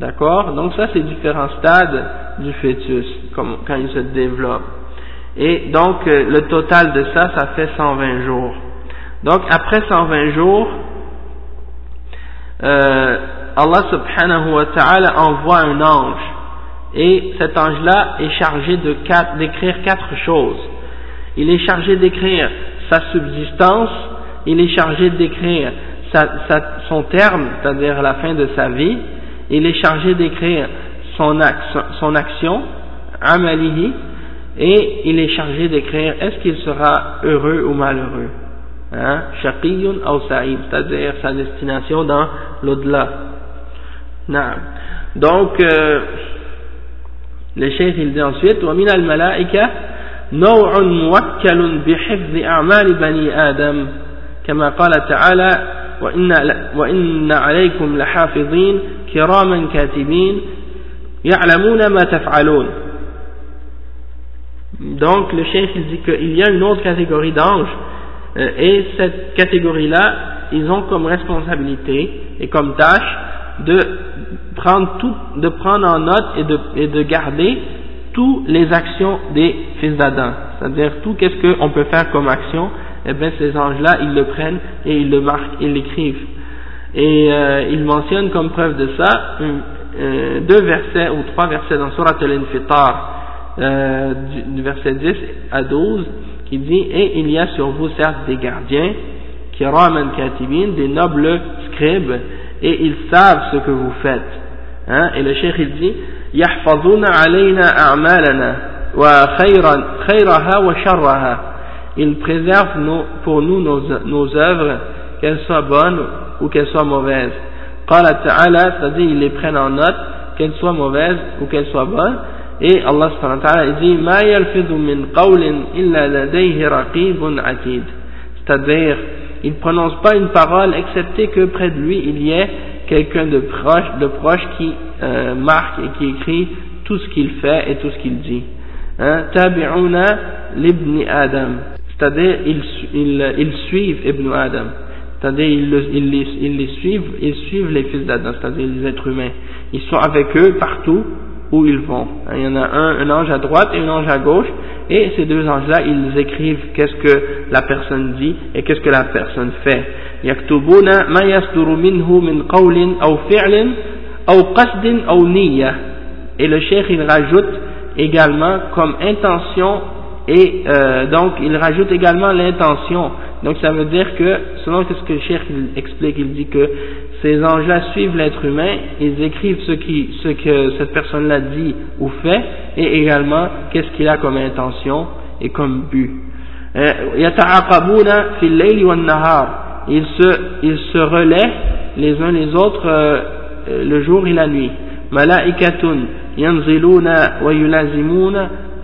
D'accord? Donc ça c'est différents stades du fœtus quand il se développe. Et donc euh, le total de ça ça fait 120 jours. Donc après 120 jours euh, Allah subhanahu wa ta'ala envoie un ange. Et cet ange-là est chargé d'écrire quatre choses. Il est chargé d'écrire sa subsistance, il est chargé d'écrire son terme, c'est-à-dire la fin de sa vie, il est chargé d'écrire son, son action, amalihi, et il est chargé d'écrire est-ce qu'il sera heureux ou malheureux. Hein? Shaqiyun ou sa'id, c'est-à-dire sa destination dans l'au-delà. Donc, euh, le cheikh il dit ensuite ومن الملائكة نوع موكل بحفظ أعمال بني آدم كما قال تعالى وإن, وإن عليكم لحافظين كراما كاتبين يعلمون ما تفعلون Donc le cheikh il dit qu'il y a une autre catégorie d'anges euh, et cette catégorie-là, ils ont comme responsabilité et comme tâche de prendre tout, de prendre en note et de, et de garder toutes les actions des fils d'Adam. C'est-à-dire tout qu'est-ce qu'on peut faire comme action, et eh bien ces anges-là, ils le prennent et ils le marquent, ils l'écrivent. Et euh, il mentionne comme preuve de ça hum, euh, deux versets ou trois versets dans Surat al-Infitar, euh, du, verset 10 à 12, qui dit « Et il y a sur vous certes des gardiens, qui katibin, des nobles scribes, et ils savent ce que vous faites. Hein? Et le cheikh il dit « Yahfazuna alayna a'malana, wa khayraha wa » Ils préservent nos, pour nous nos, nos œuvres, qu'elles soient bonnes ou qu'elles soient mauvaises. قال تعالى, c'est-à-dire ils les prennent en note, qu'elles soient mauvaises ou qu'elles soient bonnes. Et Allah subhanahu wa ta'ala dit ما يلفظ من قول إلا لديه رقيب عتيد. C'est-à-dire il ne prononce pas une parole excepté que près de lui il y ait quelqu'un de proche, de proche qui euh, marque et qui écrit tout ce qu'il fait et tout ce qu'il dit. Hein? Tabi'una l'ibn Adam. C'est-à-dire, ils, ils, ils, suivent Ibn Adam. C'est-à-dire, ils, ils, ils, les suivent, ils suivent les fils d'Adam, c'est-à-dire les êtres humains. Ils sont avec eux partout où ils vont. Hein, il y en a un, un ange à droite et un ange à gauche, et ces deux anges-là, ils écrivent qu'est-ce que la personne dit et qu'est-ce que la personne fait. يكتبون ما يصدر منه من قول أو فعل أو قصد أو نية et le cheikh il rajoute également comme intention et euh, donc il rajoute également l'intention donc ça veut dire que selon ce que cheikh explique il dit que ces anges-là suivent l'être humain, ils écrivent ce, qui, ce que cette personne-là dit ou fait, et également qu'est-ce qu'il a comme intention et comme but. Euh, ils se, ils se relaient les uns les autres euh, le jour et la nuit.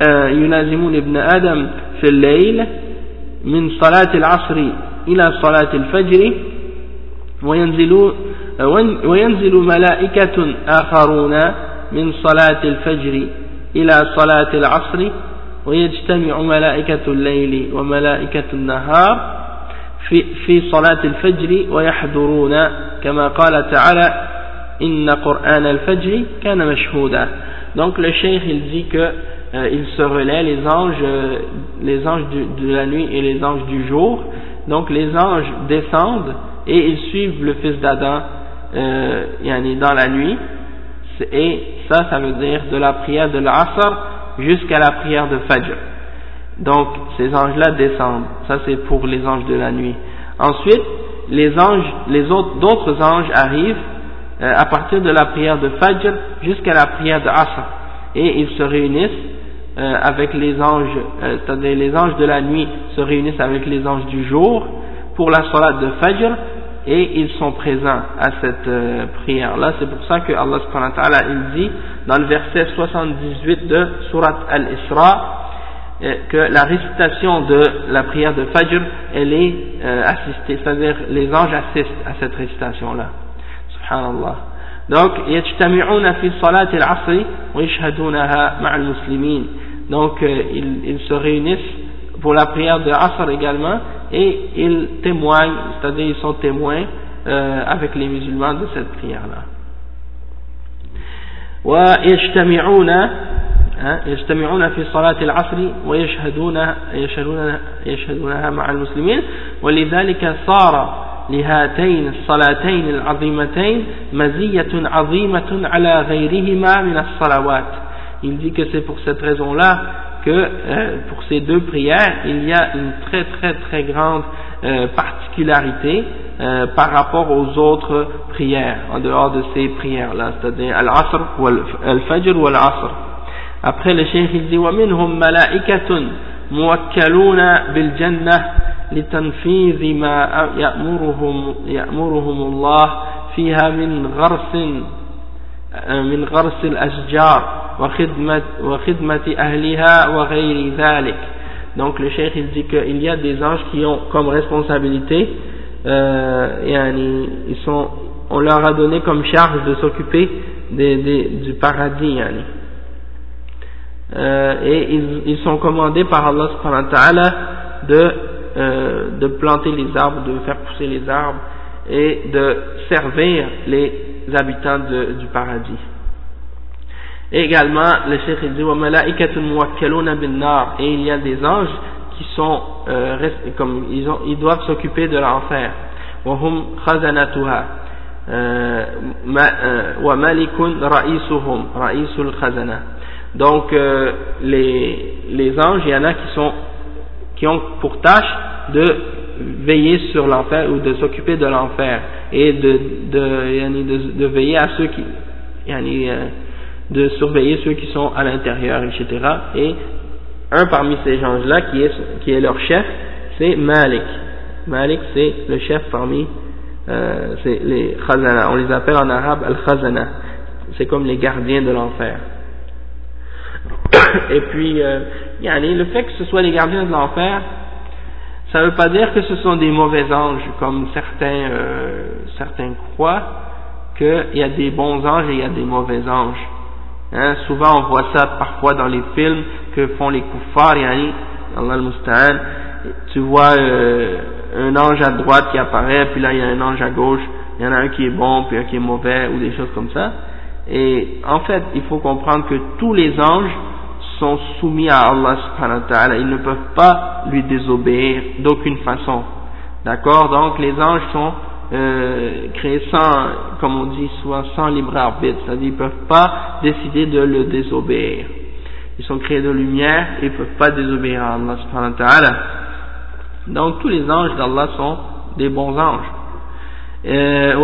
ويلازمون يلازمون ابن آدم في الليل من صلاة العصر إلى صلاة الفجر وينزل وينزل ملائكة آخرون من صلاة الفجر إلى صلاة العصر ويجتمع ملائكة الليل وملائكة النهار في, في صلاة الفجر ويحضرون. كما قال تعالى إن قرآن الفجر كان مشهودا. Donc le cheikh il dit que euh, il se relaient les anges euh, les anges de la nuit et les anges du jour. Donc les anges descendent et ils suivent le fils d'Adam euh, dans la nuit. Et ça ça veut dire de la prière de l'Asr jusqu'à la prière de Fajr. Donc ces anges là descendent. Ça c'est pour les anges de la nuit. Ensuite les anges les autres d'autres anges arrivent euh, à partir de la prière de Fajr jusqu'à la prière de Asr. Et ils se réunissent euh, avec les anges euh, c'est-à-dire les anges de la nuit se réunissent avec les anges du jour pour la salat de Fajr et ils sont présents à cette euh, prière-là. C'est pour ça que Allah subhanahu wa ta'ala il dit dans le verset 78 de Surat Al-Isra euh, que la récitation de la prière de Fajr, elle est euh, assistée, c'est-à-dire les anges assistent à cette récitation-là. Subhanallah. Donc, يجتمعون في صلاة العصر ويشهدونها مع المسلمين. Donc, ils, ils se réunissent pour la prière de Asr également et ils témoignent, c'est-à-dire ils sont témoins euh, avec les musulmans de cette prière-là. ويجتمعون يجتمعون في صلاة العصر ويشهدون يشهدون يشهدونها مع المسلمين ولذلك صار لهاتين الصلاتين العظيمتين مزية عظيمة على غيرهما من الصلوات. Il dit que c'est pour cette raison-là que euh, pour ces deux prières, il y a une très très très grande euh, particularité euh, par rapport aux autres prières, en dehors de ces prières-là, c'est-à-dire Al-Asr, Al-Fajr ou Al-Asr. Après le Cheikh il dit وَمِنْهُمْ مَلَائِكَةٌ مُوَكَّلُونَ بِالْجَنَّةِ لتنفيذ ما يأمرهم, يأمرهم الله فيها من غرس من غرس الأشجار donc le cheikh il dit qu'il y a des anges qui ont comme responsabilité euh, ils sont, on leur a donné comme charge de s'occuper du paradis euh, et ils, ils, sont commandés par Allah de, euh, de planter les arbres, de faire pousser les arbres et de servir les habitants de, du paradis. Et également, le dit Et il y a des anges qui sont, euh, ils, doivent s'occuper de l'enfer. Hum euh, euh, Donc, les, les anges, il y en a qui, sont, qui ont pour tâche de veiller sur l'enfer ou de s'occuper de l'enfer et de de, de, veiller à ceux qui euh, de surveiller ceux qui sont à l'intérieur, etc. Et un parmi ces gens-là, qui est, qui est leur chef, c'est Malik. Malik, c'est le chef parmi euh, les khazana. On les appelle en arabe al-khazana. C'est comme les gardiens de l'enfer. Et puis, euh, le fait que ce soit les gardiens de l'enfer, ça ne veut pas dire que ce sont des mauvais anges, comme certains, euh, certains croient qu'il y a des bons anges et il y a des mauvais anges. Hein, souvent on voit ça parfois dans les films que font les kuffars, yani, Allah al tu vois euh, un ange à droite qui apparaît, puis là il y a un ange à gauche, il y en a un qui est bon, puis un qui est mauvais, ou des choses comme ça. Et en fait, il faut comprendre que tous les anges sont soumis à Allah subhanahu wa ta'ala, ils ne peuvent pas lui désobéir d'aucune façon. D'accord? Donc les anges sont euh, créés sans, comme on dit souvent, sans libre arbitre, c'est-à-dire ils ne peuvent pas décider de le désobéir. Ils sont créés de lumière ils ne peuvent pas désobéir à Allah subhanahu wa ta'ala. Donc tous les anges d'Allah sont des bons anges. Euh,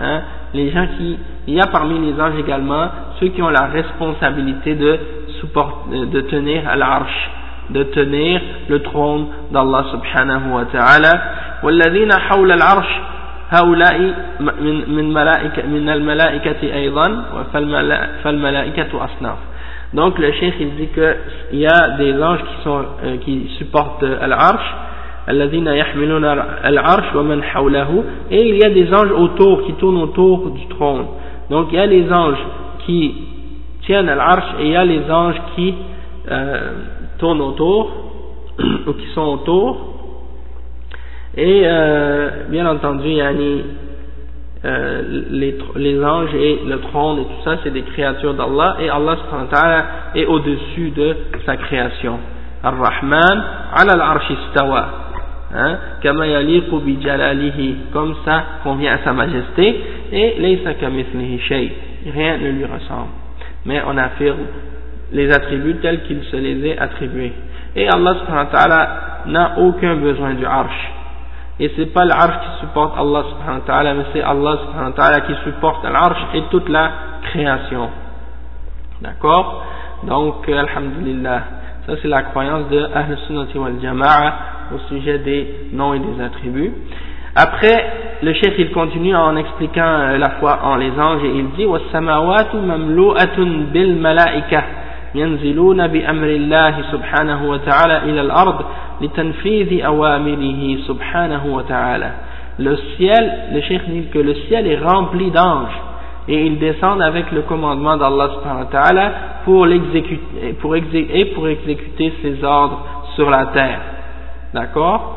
hein, les gens qui, il y a parmi les anges également ceux qui ont la responsabilité de, de tenir à l'arche, de tenir le trône d'Allah subhanahu wa ta'ala والذين حول العرش هؤلاء من من ملائكة من الملائكة أيضا فالملائكة أصناف donc le cheikh il dit que il y a des anges qui sont euh, qui supportent l'arche الذين يحملون العرش ومن حوله et il y a des anges autour qui tournent autour du trône donc il y a les anges qui tiennent l'arche et il y a les anges qui euh, tournent autour ou qui sont autour et euh, bien entendu, yani, euh, les, les, anges et le trône et tout ça, c'est des créatures d'Allah et Allah est au-dessus de sa création. Ar-Rahman ala al-arsh istawa. Hein, comme ça convient à sa majesté et shay. Rien ne lui ressemble. Mais on affirme les attributs tels qu'il se les est attribués. Et Allah n'a aucun besoin du arsh et c'est pas l'arche qui supporte Allah subhanahu wa ta'ala, mais c'est Allah subhanahu wa ta'ala qui supporte l'arche et toute la création. D'accord? Donc, alhamdulillah, ça c'est la croyance de Ahl Sunnati wal Jama'a au sujet des noms et des attributs. Après, le chef il continue en expliquant euh, la foi en les anges et il dit وَالسَّمَاوَاتُ مَمْلُؤَةٌ بِالْمَلَائِكَةِ ينزلون بأمر الله سبحانه وتعالى إلى الأرض لتنفيذ أوامره سبحانه وتعالى le ciel, le cheikh dit que le ciel est rempli d'anges et ils descendent avec le commandement d'Allah subhanahu wa ta'ala pour l'exécuter pour et pour exécuter ses ordres sur la terre. D'accord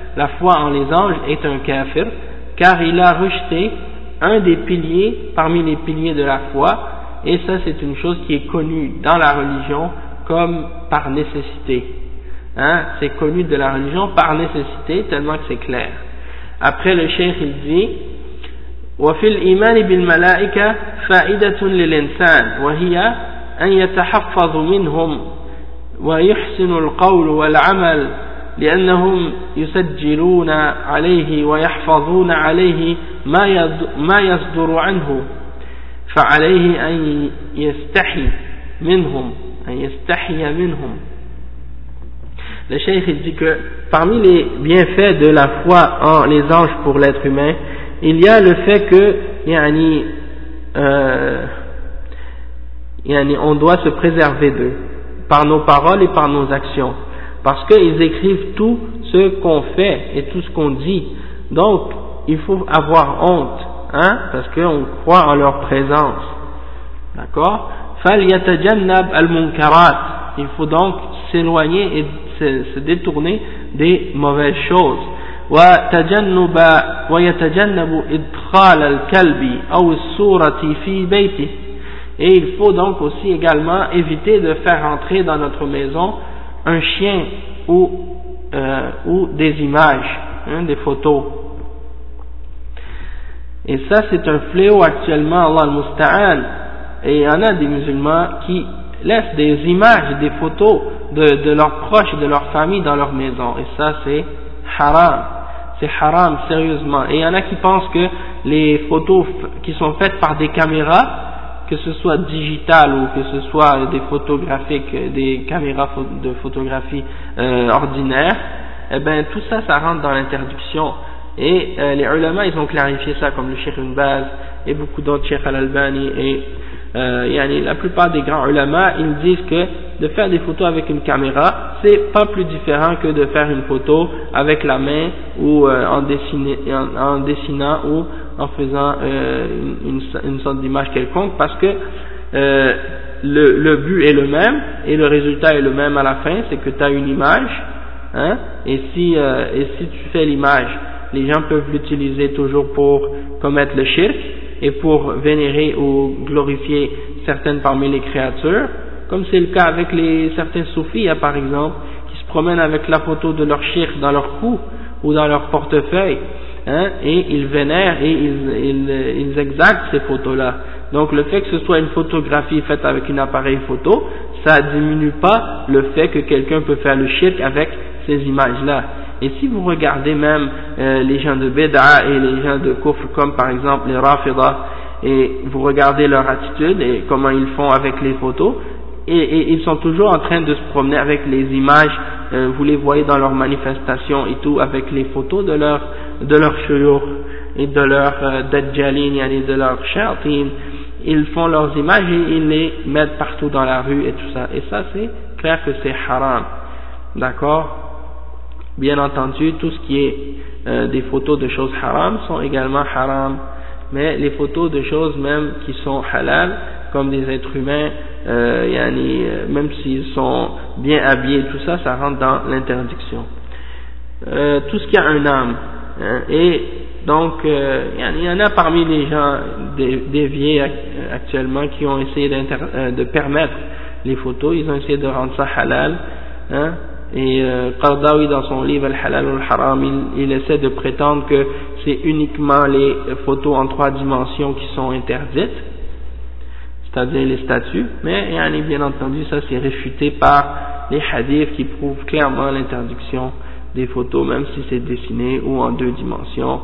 la foi en les anges est un kafir car il a rejeté un des piliers parmi les piliers de la foi et ça c'est une chose qui est connue dans la religion comme par nécessité hein, c'est connu de la religion par nécessité tellement que c'est clair après le cheikh il dit وفي الإيمان بالملائكة فائدة للإنسان وهي أن يتحفظ منهم ويحسن القول والعمل لأنهم يسجلون عليه ويحفظون عليه ما يصدر عنه فعليه أن يستحي منهم أن يستحي منهم le cheikh il dit que parmi les bienfaits de la foi en les anges pour l'être humain, il y a le fait que yani, euh, yani, on doit se préserver d'eux par nos paroles et par nos actions parce qu'ils écrivent tout ce qu'on fait et tout ce qu'on dit. Donc il faut avoir honte hein, parce qu'on croit en leur présence. D'accord? Il faut donc s'éloigner et se, détourner des mauvaises choses. Et il faut donc aussi également éviter de faire entrer dans notre maison un chien ou, euh, ou des images, hein, des photos. Et ça c'est un fléau actuellement, Allah al-Musta'an. Et il y en a des musulmans qui laissent des images, des photos de, de leurs proches, de leur famille dans leur maison. Et ça c'est haram. C'est haram, sérieusement. Et il y en a qui pensent que les photos qui sont faites par des caméras, que ce soit digital ou que ce soit des photographiques, des caméras de photographie euh, ordinaires, eh ben tout ça, ça rentre dans l'interdiction. Et euh, les ulama, ils ont clarifié ça, comme le Cheikh Baz et beaucoup d'autres, Cheikh Al-Albani et euh, la plupart des grands ulama, ils disent que de faire des photos avec une caméra, c'est pas plus différent que de faire une photo avec la main ou euh, en, dessinant ou en faisant euh, une, une, sorte d'image quelconque parce que euh, le, le, but est le même et le résultat est le même à la fin, c'est que tu as une image hein, et, si, et si tu fais l'image, les gens peuvent l'utiliser toujours pour commettre le shirk et pour vénérer ou glorifier certaines parmi les créatures, comme c'est le cas avec les certains soufis, hein, par exemple, qui se promènent avec la photo de leur shirk dans leur cou ou dans leur portefeuille, hein, et ils vénèrent et ils, ils, ils exactent ces photos-là. Donc le fait que ce soit une photographie faite avec un appareil photo, ça diminue pas le fait que quelqu'un peut faire le shirk avec ces images-là. Et si vous regardez même euh, les gens de Beda et les gens de Kufr, comme par exemple les Rafida, et vous regardez leur attitude et comment ils font avec les photos, et, ils sont toujours en train de se promener avec les images, euh, vous les voyez dans leurs manifestations et tout, avec les photos de leur de leur et de leur euh, et de leur shayatin, ils font leurs images et ils les mettent partout dans la rue et tout ça. Et ça c'est clair que c'est haram. D'accord? Bien entendu, tout ce qui est euh, des photos de choses haram sont également haram, mais les photos de choses même qui sont halal, comme des êtres humains, euh, yani, euh, même s'ils sont bien habillés, tout ça, ça rentre dans l'interdiction. Euh, tout ce qui a un âme. Hein, et donc, euh, il y en a parmi les gens déviés actuellement qui ont essayé de permettre les photos, ils ont essayé de rendre ça halal, hein, et euh, Qardawi dans son livre Al-Halal al-Haram il, il, essaie de prétendre que c'est uniquement les photos en trois dimensions qui sont interdites c'est-à-dire les statues. Mais bien entendu ça c'est réfuté par les hadiths qui prouvent clairement l'interdiction des photos même si c'est dessiné ou en deux dimensions.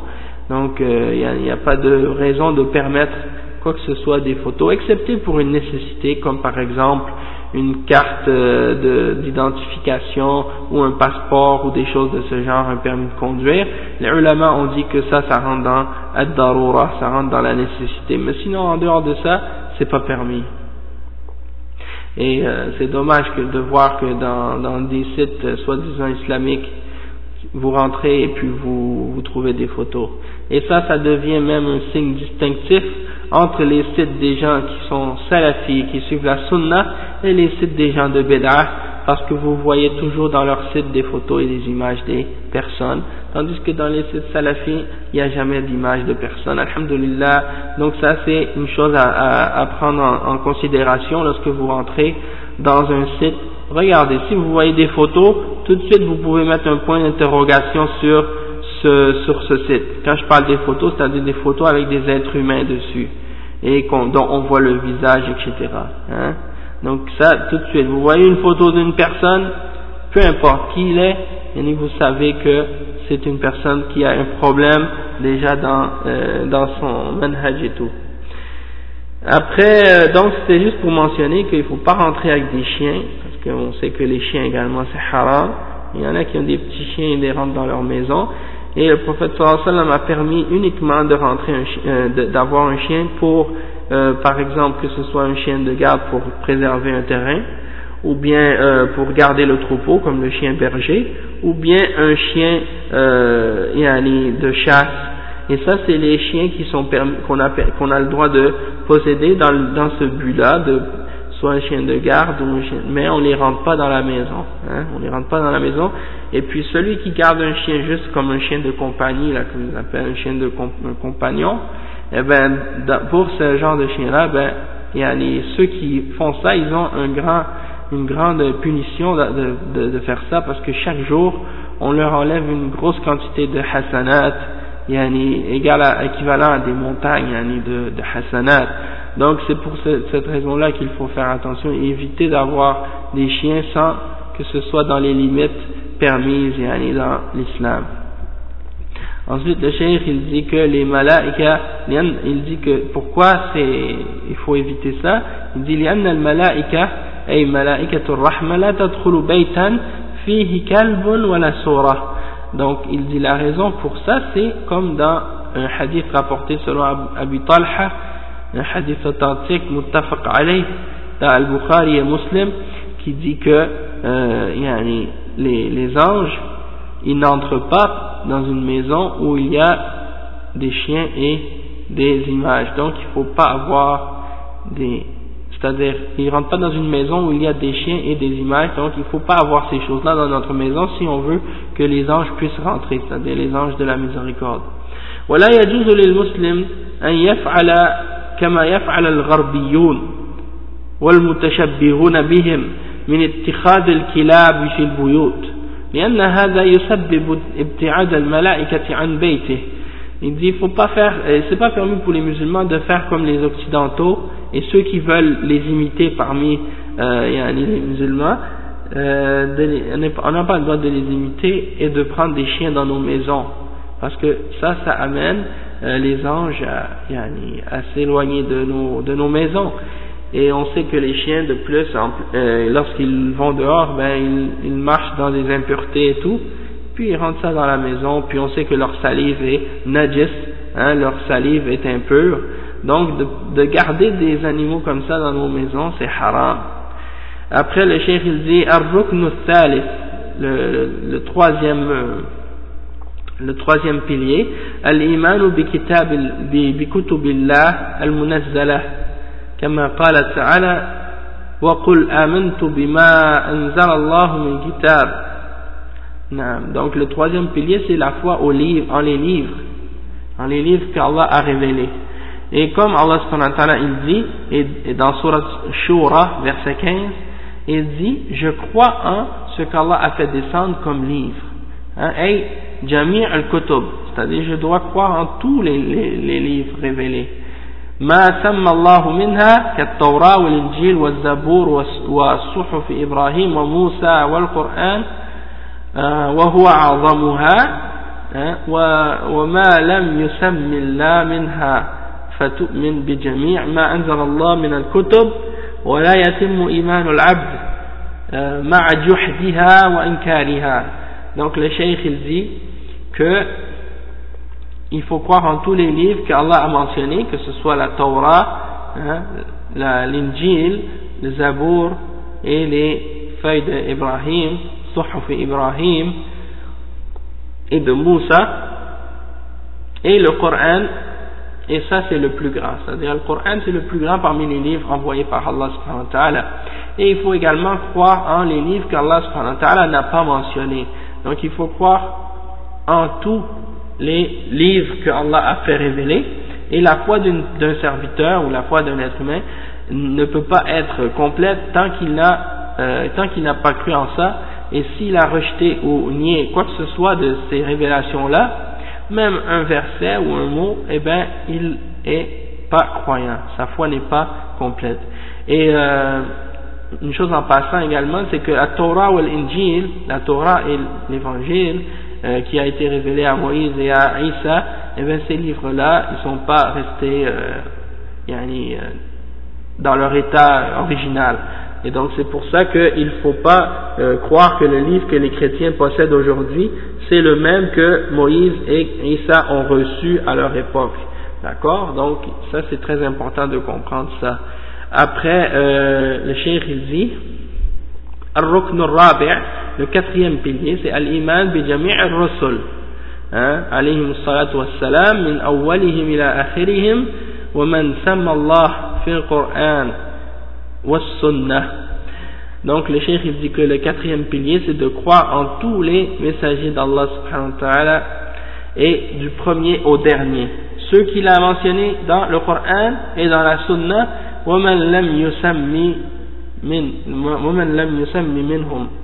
Donc euh, il n'y a, pas de raison de permettre quoi que ce soit des photos, excepté pour une nécessité, comme par exemple une carte euh, d'identification ou un passeport ou des choses de ce genre, un permis de conduire. Les ulama ont dit que ça, ça rentre dans ad-darura, ça rentre dans la nécessité. Mais sinon, en dehors de ça, c'est pas permis. Et euh, c'est dommage que de voir que dans, dans des sites soi-disant islamiques, vous rentrez et puis vous, vous trouvez des photos. Et ça, ça devient même un signe distinctif entre les sites des gens qui sont salafis, qui suivent la sunna, et les sites des gens de Bédar, parce que vous voyez toujours dans leur site des photos et des images des personnes, tandis que dans les sites salafis, il n'y a jamais d'image de personnes, alhamdulillah. Donc ça, c'est une chose à, à, prendre en, en considération lorsque vous rentrez dans un site. Regardez, si vous voyez des photos, tout de suite vous pouvez mettre un point d'interrogation sur sur ce site. Quand je parle des photos, c'est-à-dire des photos avec des êtres humains dessus et dont on voit le visage, etc. Hein. Donc ça, tout de suite, vous voyez une photo d'une personne, peu importe qui il est, et vous savez que c'est une personne qui a un problème déjà dans, euh, dans son manhaj et tout. Après, euh, donc c'était juste pour mentionner qu'il ne faut pas rentrer avec des chiens, parce qu'on sait que les chiens également c'est haram. Il y en a qui ont des petits chiens et ils les rentrent dans leur maison. Et le prophète sallallahu a permis uniquement de rentrer euh, d'avoir un chien pour, euh, par exemple, que ce soit un chien de garde pour préserver un terrain, ou bien euh, pour garder le troupeau, comme le chien berger, ou bien un chien euh, de chasse. Et ça, c'est les chiens qui sont qu'on a, qu'on a le droit de posséder dans, dans ce but-là, de soit un chien de garde ou un chien, mais on les rentre pas dans la maison, hein, on les rentre pas dans la maison. Et puis celui qui garde un chien juste comme un chien de compagnie, là, que vous appelez un chien de compagnon, eh ben, pour ce genre de chien-là, ben, il y a les, ceux qui font ça, ils ont un grand, une grande punition de, de, de, faire ça parce que chaque jour, on leur enlève une grosse quantité de hasanat, yani, égal à, équivalent à des montagnes yani, de, de hasanat. Donc c'est pour cette raison-là qu'il faut faire attention et éviter d'avoir des chiens sans que ce soit dans les limites permises yani, dans l'islam. Ensuite, le cheikh, il dit que les malaïka, il dit que pourquoi c'est, il faut éviter ça. Il dit, لأن الملائكة أي ملائكة الرحمة لا تدخل بيتا فيه كلب ولا سورة. Donc, il dit la raison pour ça, c'est comme dans un hadith rapporté selon Abu Talha, un hadith authentique, muttafaq alayh, dans Al-Bukhari et Muslim, qui dit que euh, les, les anges, ils n'entrent pas dans une maison où il y a des chiens et des images. Donc il ne faut pas avoir des... C'est-à-dire, ils ne rentrent pas dans une maison où il y a des chiens et des images, donc il ne faut pas avoir ces choses-là dans notre maison si on veut que les anges puissent rentrer, c'est-à-dire les anges de la miséricorde. ولا يجوز للمسلم أن يفعل كما يفعل الغربيون والمتشبهون بهم من اتخاذ الكلاب في البيوت لأن هذا يسبب ابتعاد الملائكة عن بيته il dit faut pas faire c'est pas permis pour les musulmans de faire comme les occidentaux et ceux qui veulent les imiter parmi euh, les musulmans euh, de, on n'a pas le droit de les imiter et de prendre des chiens dans nos maisons parce que ça ça amène euh, les anges à, à s'éloigner de nos, de nos maisons. Et on sait que les chiens, de plus, euh, lorsqu'ils vont dehors, ben, ils, ils, marchent dans des impuretés et tout, puis ils rentrent ça dans la maison, puis on sait que leur salive est najis, hein, leur salive est impure. Donc, de, de, garder des animaux comme ça dans nos maisons, c'est haram. Après, le cheikh, il dit, le, le troisième euh, le troisième pilier الإيمان بكتاب بكتب الله المنزلة كما قال تعالى وقل آمنت بما أنزل الله من كتاب نعم donc le troisième pilier c'est la foi aux livres, en les livres en les livres qu'Allah a révélés et comme Allah subhanahu wa ta'ala il dit et, et dans Surat Shura verset 15 il dit je crois en ce qu'Allah a fait descendre comme livre. Hein, hey, Jami' al-Kutub, c'est-à-dire je dois croire en tous les, les, les livres révélés. ما سمى الله منها كالتوراة والإنجيل والزبور وصحف إبراهيم وموسى والقرآن وهو أعظمها وما لم يسم الله منها فتؤمن بجميع ما أنزل الله من الكتب. ولا يتم إيمان العبد مع جحدها وإنكارها. Donc le cheikh il dit que il faut croire en tous les livres qu'Allah a mentionnés, que ce soit la Torah, hein, l'Injil, le Zabour et les feuilles d'Ibrahim, Suhuf Ibrahim et de Moussa, et le Coran, et ça c'est le plus grand, c'est-à-dire le Coran c'est le plus grand parmi les livres envoyés par Allah subhanahu. Et il faut également croire en les livres qu'Allah subhanahu n'a pas mentionnés. Donc il faut croire en tous les livres que Allah a fait révéler, et la foi d'un serviteur ou la foi d'un être humain ne peut pas être complète tant qu'il n'a euh, tant qu'il n'a pas cru en ça, et s'il a rejeté ou nié quoi que ce soit de ces révélations-là, même un verset ou un mot, eh bien, il est pas croyant, sa foi n'est pas complète. Et euh, une chose en passant également, c'est que la Torah ou l'Injil, la Torah et l'Évangile, euh, qui a été révélé à Moïse et à Isa, et eh bien ces livres-là, ils ne sont pas restés euh, euh, dans leur état original. Et donc c'est pour ça qu'il ne faut pas croire que le livre que les chrétiens possèdent aujourd'hui, c'est le même que Moïse et Isa ont reçu à leur époque. D'accord? Donc ça c'est très important de comprendre ça. Après, le il dit, الركن الرابع le quatrième pilier c'est الإيمان بجميع الرسل عليهم الصلاة والسلام من أولهم إلى آخرهم ومن سمى الله في القرآن والسنة donc le cheikh il dit que le quatrième pilier c'est de croire en tous les messagers d'Allah subhanahu wa ta'ala et du premier au dernier ceux qu'il a mentionnés dans le Coran et dans la Sunna ومن لم يسمي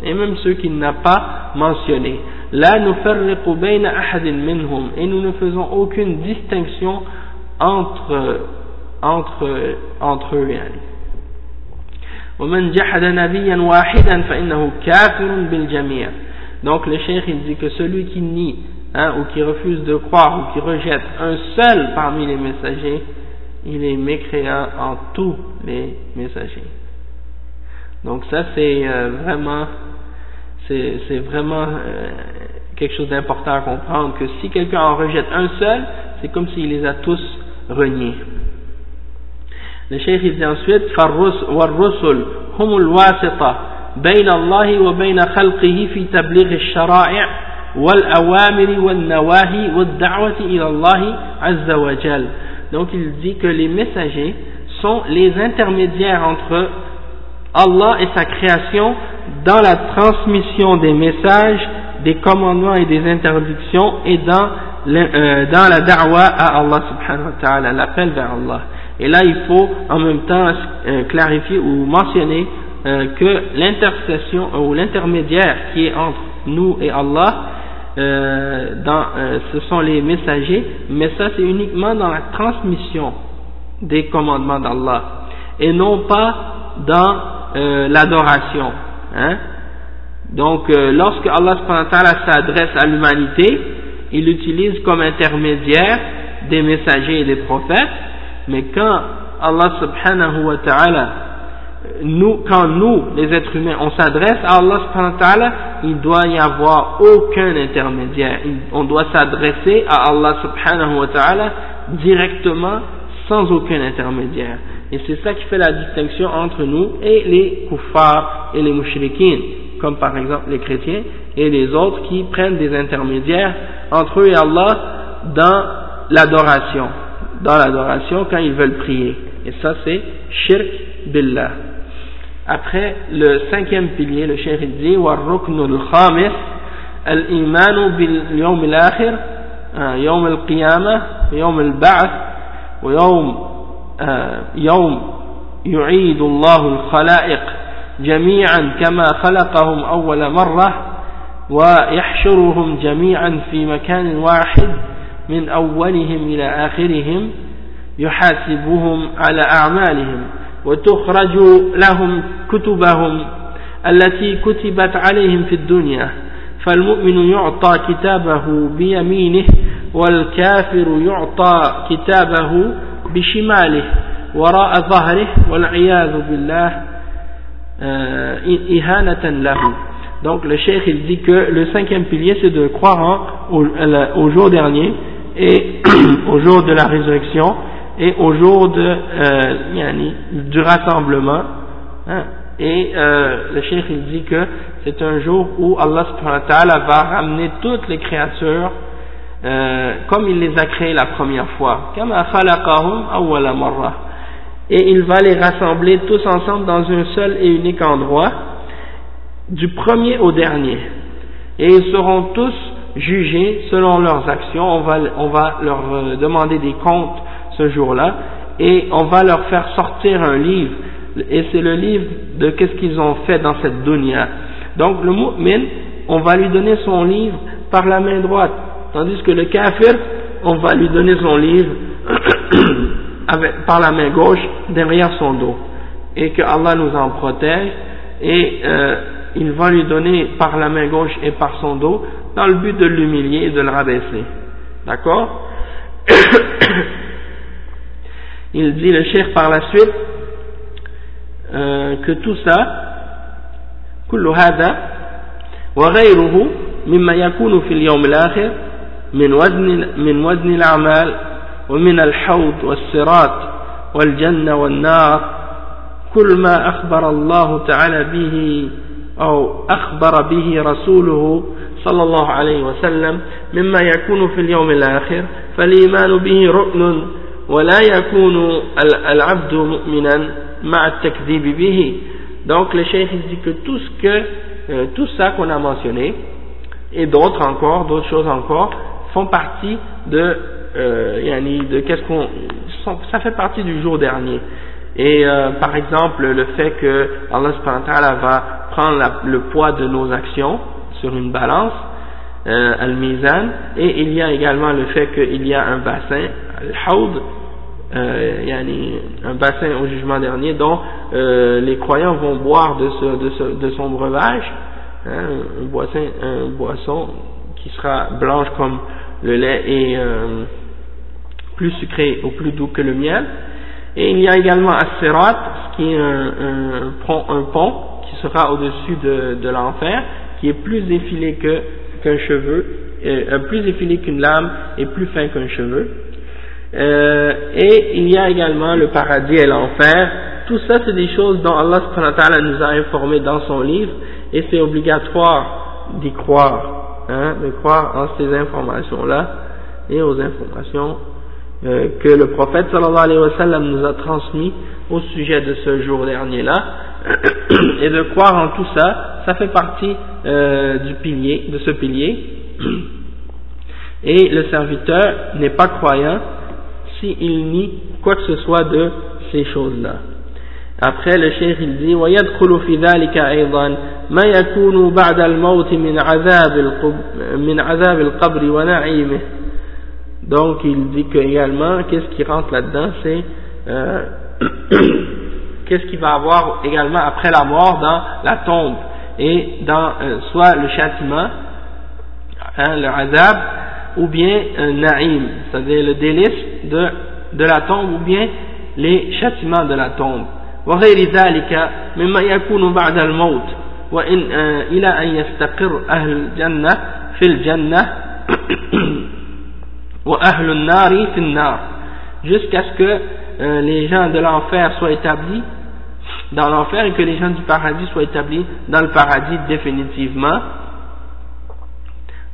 et même ceux qu'il n'a pas mentionnés. Et nous ne faisons aucune distinction entre entre entre eux donc le cheikh il dit que celui qui nie hein, ou qui refuse de croire ou qui rejette un seul parmi les messagers il est mécréant en tous les messagers. Donc ça c'est euh, vraiment c'est vraiment euh, quelque chose d'important à comprendre que si quelqu'un en rejette un seul, c'est comme s'il les a tous reniés. Le cheikh dit ensuite والرسل هم الواسطة بين الله وبين خلقه في تبليغ الشرائع والأوامر والنواهي والدعوة إلى الله عز وجل donc il dit que les messagers sont les intermédiaires entre Allah et sa création dans la transmission des messages, des commandements et des interdictions et dans, euh, dans la da'wa à Allah subhanahu wa ta'ala, l'appel vers Allah. Et là, il faut en même temps euh, clarifier ou mentionner euh, que l'intercession ou l'intermédiaire qui est entre nous et Allah, dans, ce sont les messagers, mais ça c'est uniquement dans la transmission des commandements d'Allah et non pas dans euh, l'adoration. Hein. Donc lorsque Allah s'adresse à l'humanité, il utilise comme intermédiaire des messagers et des prophètes, mais quand Allah subhanahu wa ta'ala nous, quand nous, les êtres humains, on s'adresse à Allah subhanahu wa ta'ala, il doit y avoir aucun intermédiaire. On doit s'adresser à Allah subhanahu wa ta'ala directement, sans aucun intermédiaire. Et c'est ça qui fait la distinction entre nous et les kuffars et les mushrikines, comme par exemple les chrétiens et les autres qui prennent des intermédiaires entre eux et Allah dans l'adoration, dans l'adoration quand ils veulent prier. Et ça c'est shirk billah. Après le cinquième pilier, le shirk dit khamis al-imanu bil yawm al-akhir, hein, yawm al-qiyamah, yawm al-ba'th ويوم يوم يعيد الله الخلائق جميعا كما خلقهم أول مرة ويحشرهم جميعا في مكان واحد من أولهم إلى آخرهم يحاسبهم على أعمالهم وتخرج لهم كتبهم التي كتبت عليهم في الدنيا. فالمؤمن يعطى كتابه بيمينه والكافر يعطى كتابه بشماله وراء ظهره والعياذ بالله إهانة له Donc le cheikh il dit que le cinquième pilier c'est de croire au, au jour dernier et au jour de la résurrection et au jour de, euh, yani, du rassemblement. Hein, et euh, le cheikh il dit que c'est un jour où Allah subhanahu wa ta'ala va ramener toutes les créatures euh, comme il les a créées la première fois. Et il va les rassembler tous ensemble dans un seul et unique endroit, du premier au dernier. Et ils seront tous jugés selon leurs actions. On va, on va leur euh, demander des comptes ce jour-là et on va leur faire sortir un livre. Et c'est le livre de qu'est-ce qu'ils ont fait dans cette dunya. Donc le mu'min, on va lui donner son livre par la main droite, tandis que le kafir, on va lui donner son livre avec, par la main gauche derrière son dos. Et que Allah nous en protège et euh, il va lui donner par la main gauche et par son dos dans le but de l'humilier et de le rabaisser. D'accord Il dit le cheikh par la suite euh, que tout ça كل هذا وغيره مما يكون في اليوم الآخر من وزن, من وزن الأعمال ومن الحوض والصراط والجنة والنار. كل ما أخبر الله تعالى به أو أخبر به رسوله صلى الله عليه وسلم مما يكون في اليوم الآخر فالإيمان به رؤن ولا يكون العبد مؤمنا مع التكذيب به. Donc le cheikh dit que tout ce que, euh, tout ça qu'on a mentionné, et d'autres encore, d'autres choses encore, font partie de, euh, yani de qu'est-ce qu'on, ça fait partie du jour dernier. Et euh, par exemple, le fait que Allah va prendre le poids de nos actions sur une balance, euh, al-mizan, et il y a également le fait qu'il y a un bassin, al-hawd, euh, yani un bassin au jugement dernier dont euh, les croyants vont boire de, son breuvage, hein, un, un boisson qui sera blanche comme le lait et euh, plus sucré ou plus doux que le miel. Et il y a également Asserat, qui est un, un, pont, un pont qui sera au-dessus de, de l'enfer, qui est plus effilé qu'un cheveu, euh, plus effilé qu'une lame et plus fin qu'un cheveu. Euh, et il y a également le paradis et l'enfer. Tout ça, c'est des choses dont Allah nous a informé dans son livre, et c'est obligatoire d'y croire, hein, de croire en ces informations-là et aux informations euh, que le prophète sallallahu alayhi wa sallam nous a transmis au sujet de ce jour dernier-là, et de croire en tout ça, ça fait partie euh, du pilier, de ce pilier. Et le serviteur n'est pas croyant s'il nie quoi que ce soit de ces choses-là. Après, le cheikh il dit ويدخل في ذلك أيضا ما يكون بعد الموت من عذاب من عذاب القبر ونعيمه donc il dit que également qu'est-ce qui rentre là-dedans c'est euh, qu'est-ce qu'il va avoir également après la mort dans la tombe et dans euh, soit le châtiment hein, le azab ou bien un naïm, c'est-à-dire le délice de, de la tombe ou bien les châtiments de la tombe. وغير ذلك مما يكون بعد الموت وإن إلى أن يستقر أهل الجنة في الجنة وأهل النار في النار jusqu'à ce que euh, les gens de l'enfer soient établis dans l'enfer et que les gens du paradis soient établis dans le paradis définitivement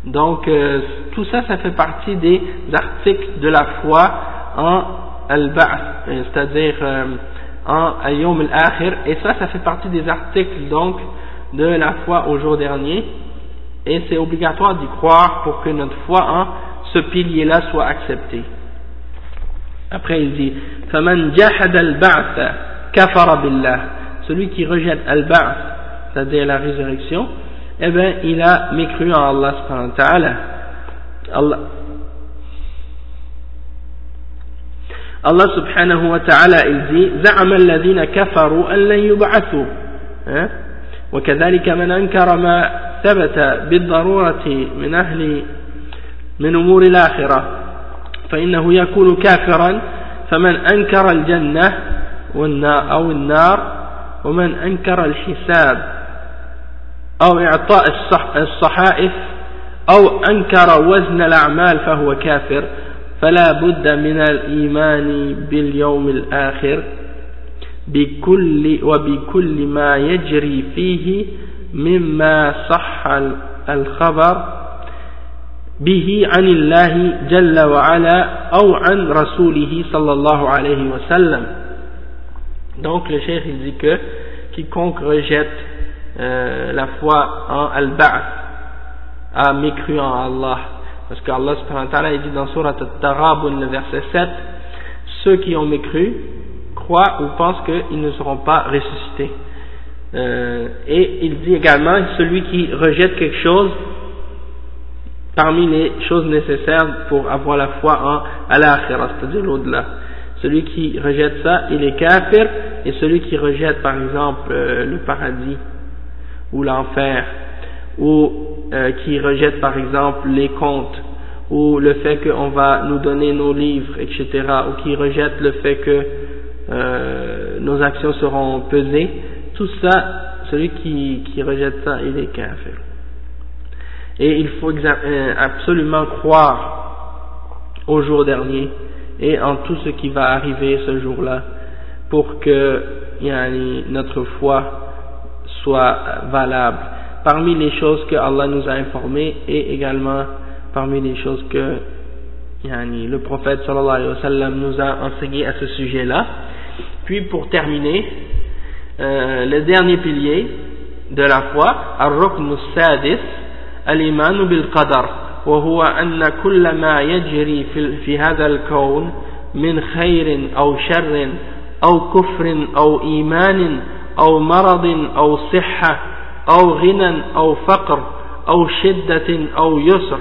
Donc euh, tout ça, ça fait partie des articles de la foi en al-ba'th, euh, c'est-à-dire euh, en al-yawm al-akhir, et ça, ça fait partie des articles donc de la foi au jour dernier, et c'est obligatoire d'y croire pour que notre foi en ce pilier-là soit accepté. Après il dit, فَمَنْ جَحَدَ الْبَعْثَ كَفَرَ بِاللَّهِ celui qui rejette al-ba'th, c'est-à-dire la résurrection, eh bien, il a mécru en Allah subhanahu wa ta'ala. Allah, Allah subhanahu wa ta'ala il dit زعم الذين كفروا أن لن يبعثوا وكذلك من أنكر ما ثبت بالضرورة من أهل من أمور الآخرة فإنه يكون كافرا فمن أنكر الجنة أو النار ومن أنكر الحساب أو إعطاء الصحائف أو أنكر وزن الأعمال فهو كافر فلا بد من الإيمان باليوم الآخر. بكل وبكل ما يجري فيه مما صح الخبر به عن الله جل وعلا أو عن رسوله صلى الله عليه وسلم Donc le cheikh il dit que quiconque rejette euh, la foi en Al-Ba'ath a mécru en Allah. Parce qu'Allah subhanahu wa ta'ala dit dans Surat Al-Tarabun, le verset 7, ceux qui ont mécru croient ou qu'ils ne seront pas ressuscités. Euh, et il dit également, celui qui rejette quelque chose parmi les choses nécessaires pour avoir la foi en Allah, c'est-à-dire l'au-delà. Celui qui rejette ça, il est kafir, et celui qui rejette par exemple euh, le paradis ou l'enfer, ou euh, qui rejette par exemple les comptes, ou le fait qu'on va nous donner nos livres, etc., ou qui rejette le fait que euh, nos actions seront pesées, tout ça, celui qui, qui rejette ça, il est kafir. Et il faut absolument croire au jour dernier, et en tout ce qui va arriver ce jour-là pour que notre foi soit valable. Parmi les choses que Allah nous a informées et également parmi les choses que le prophète sallallahu alayhi wa sallam nous a enseigné à ce sujet-là. Puis pour terminer, euh, le dernier pilier de la foi, al-rukn sadis, al-iman bil-qadar. وهو أن كل ما يجري في, في هذا الكون من خير أو شر أو كفر أو إيمان أو مرض أو صحة أو غنى أو فقر أو شدة أو يسر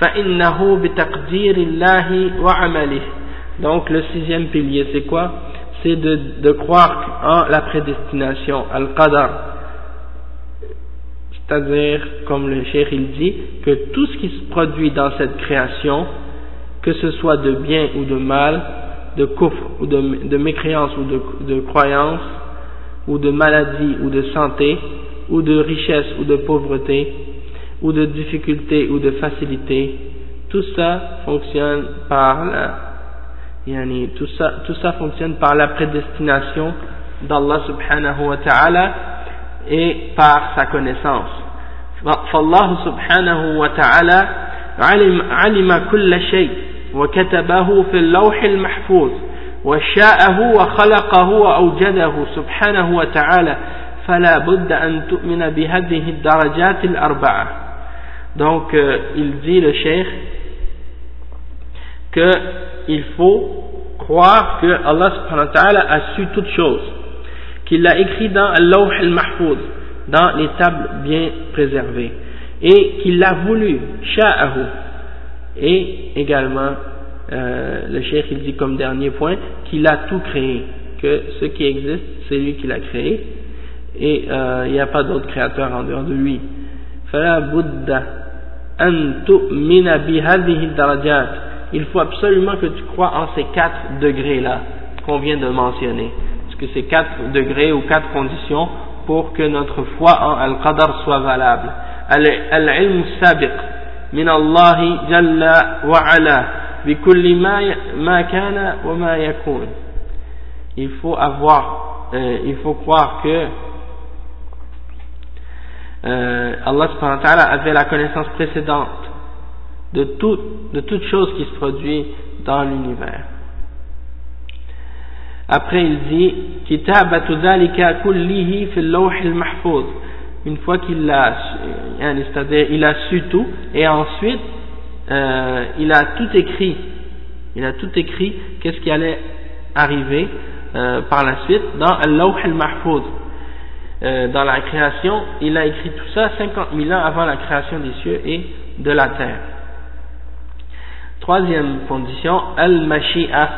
فإنه بتقدير الله وعمله donc le sixième pilier c'est quoi C'est de, de croire en la prédestination al-qadar. C'est-à-dire, comme le cheikh il dit, que tout ce qui se produit dans cette création, que ce soit de bien ou de mal, de kufr ou de, de mécréance ou de, de croyance, ou de maladie ou de santé, ou de richesse ou de pauvreté, ou de difficulté ou de facilité, tout ça fonctionne par la, yani, tout ça, tout ça fonctionne par la prédestination d'Allah subhanahu wa ta'ala et par sa connaissance. فالله سبحانه وتعالى علم, علم كل شيء وكتبه في اللوح المحفوظ وشاءه وخلقه وأوجده سبحانه وتعالى فلا بد أن تؤمن بهذه الدرجات الأربعة donc euh, il dit le cheikh qu'il faut croire que Allah subhanahu a su toutes choses qu'il l'a écrit dans Al-Lawh al-Mahfouz, dans les tables bien préservées, et qu'il l'a voulu, sha'ahu, et également, euh, le cheikh il dit comme dernier point, qu'il a tout créé, que ce qui existe, c'est lui qui l'a créé, et euh, il n'y a pas d'autre créateur en dehors de lui. Il faut absolument que tu crois en ces quatre degrés-là qu'on vient de mentionner que c'est quatre degrés ou quatre conditions pour que notre foi en Al-Qadar soit valable? Al-ilm sabiq min jalla wa ala bikulli ma kana wa ma yakun. Il faut avoir, euh, il faut croire que euh, Allah subhanahu wa avait la connaissance précédente de de toute chose qui se produit dans l'univers. Après, il dit kullihi fil al-mahfuz. Une fois qu'il a, c'est-à-dire il a su tout, et ensuite euh, il a tout écrit. Il a tout écrit, qu'est-ce qui allait arriver euh, par la suite dans Al-Lawh. Euh, dans la création, il a écrit tout ça 50 000 ans avant la création des cieux et de la terre. Troisième condition, Al-Mashi'a.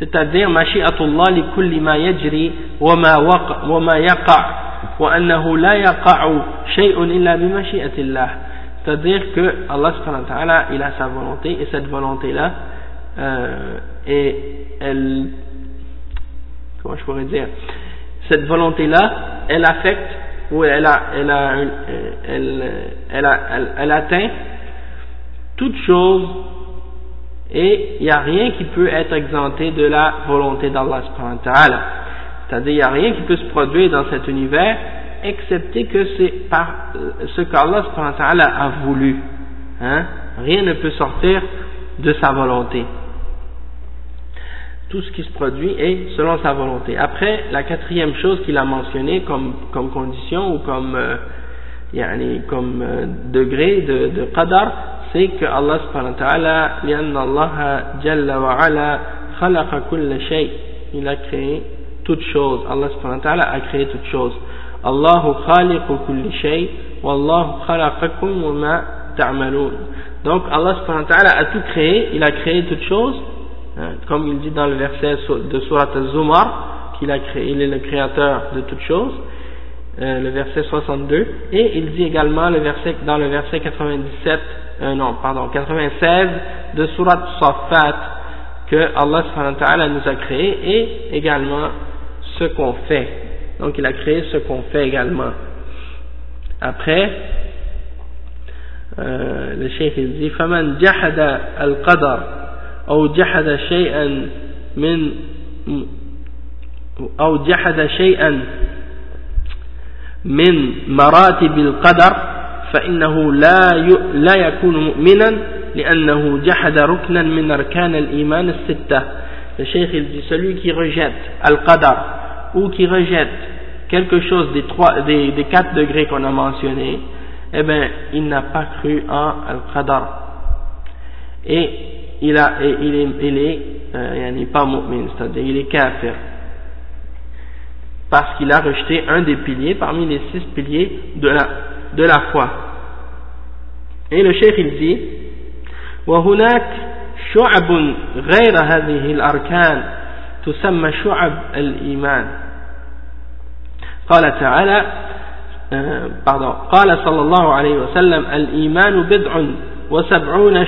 C'est-à-dire, Mashi'atullah li kulli ma yajri wa ma, yaqa' wa annahu la yaqa'u shay'un illa bi mashi'atillah. C'est-à-dire que Allah subhanahu wa ta'ala, il a sa volonté et cette volonté-là, euh, et elle, comment je pourrais dire, cette volonté-là, elle affecte ou elle a, elle a, elle, a, elle, atteint toute chose et il n'y a rien qui peut être exempté de la volonté d'Allah. C'est-à-dire, il n'y a rien qui peut se produire dans cet univers excepté que c'est par ce qu'Allah a voulu. Hein? Rien ne peut sortir de sa volonté. Tout ce qui se produit est selon sa volonté. Après, la quatrième chose qu'il a mentionnée comme, comme condition ou comme, euh, comme euh, degré de, de qadar, c'est que Allah subhanahu wa. Il a créé toute chose. Allah subhanahu wa a créé toute chose. Kulli shay wallahu khalaqakum wa ma ta'malun. Donc Allah subhanahu wa a tout créé, il a créé toutes choses, hein, comme il dit dans le verset de Surat al-Zumar, qu'il a créé, il est le créateur de toutes choses, euh, le verset 62, et il dit également le verset, dans le verset 97, euh, non, pardon, 96 de Surat Safat, que Allah subhanahu wa ta'ala nous a créé, et également ce qu'on fait. Donc il a créé ce qu'on fait également. Après, euh, le cheikh il dit فمن جحد القدر أو جحد شيئا من أو جحد شيئا من مراتب القدر فإنه لا لا يكون مؤمنا لأنه جحد ركنا من أركان الإيمان الستة il dit celui qui rejette al-qadar ou qui rejette quelque chose des, trois, des, des quatre degrés qu'on a mentionnés, eh bien, il n'a pas cru en Al-Qadar. Et il, a, et il est, il est, euh, il n'est pas mu'min, c'est-à-dire il est kafir. Parce qu'il a rejeté un des piliers parmi les six piliers de la, de la foi. Et le cheikh il dit, وهناك شعب غير هذه الأركان تسمى شعب الإيمان قال تعالى pardon قال صلى الله عليه وسلم الإيمان بدع وسبعون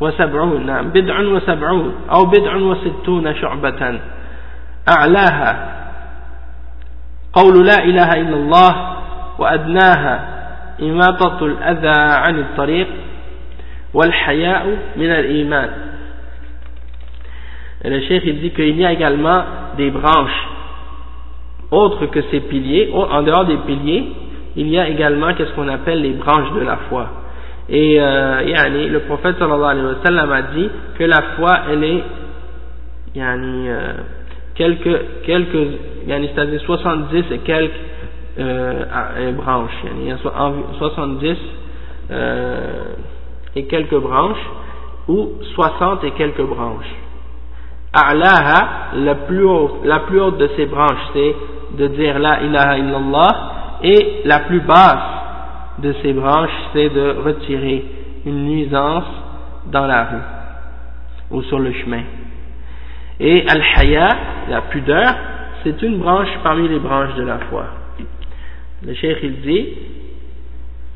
وسبعون نعم بدع وسبعون أو بدع وستون شعبة أعلاها قول لا إله إلا الله وأدناها إماطة الأذى عن الطريق والحياء من الإيمان Et le chef il dit qu'il y a également des branches autre que ces piliers, en dehors des piliers, il y a également qu'est-ce qu'on appelle les branches de la foi. Et euh, yani, le prophète sallallahu alayhi wa sallam a dit que la foi, elle est yani, euh, quelques, quelques yani, c'est-à-dire 70 et quelques euh, branches. Yani, il y a 70 euh, et quelques branches ou 60 et quelques branches. A'laha, la plus haute, la plus haute de ces branches, c'est de dire la ilaha illallah et la plus basse de ces branches c'est de retirer une nuisance dans la rue ou sur le chemin. Et al-haya, la pudeur, c'est une branche parmi les branches de la foi. Le cheikh il dit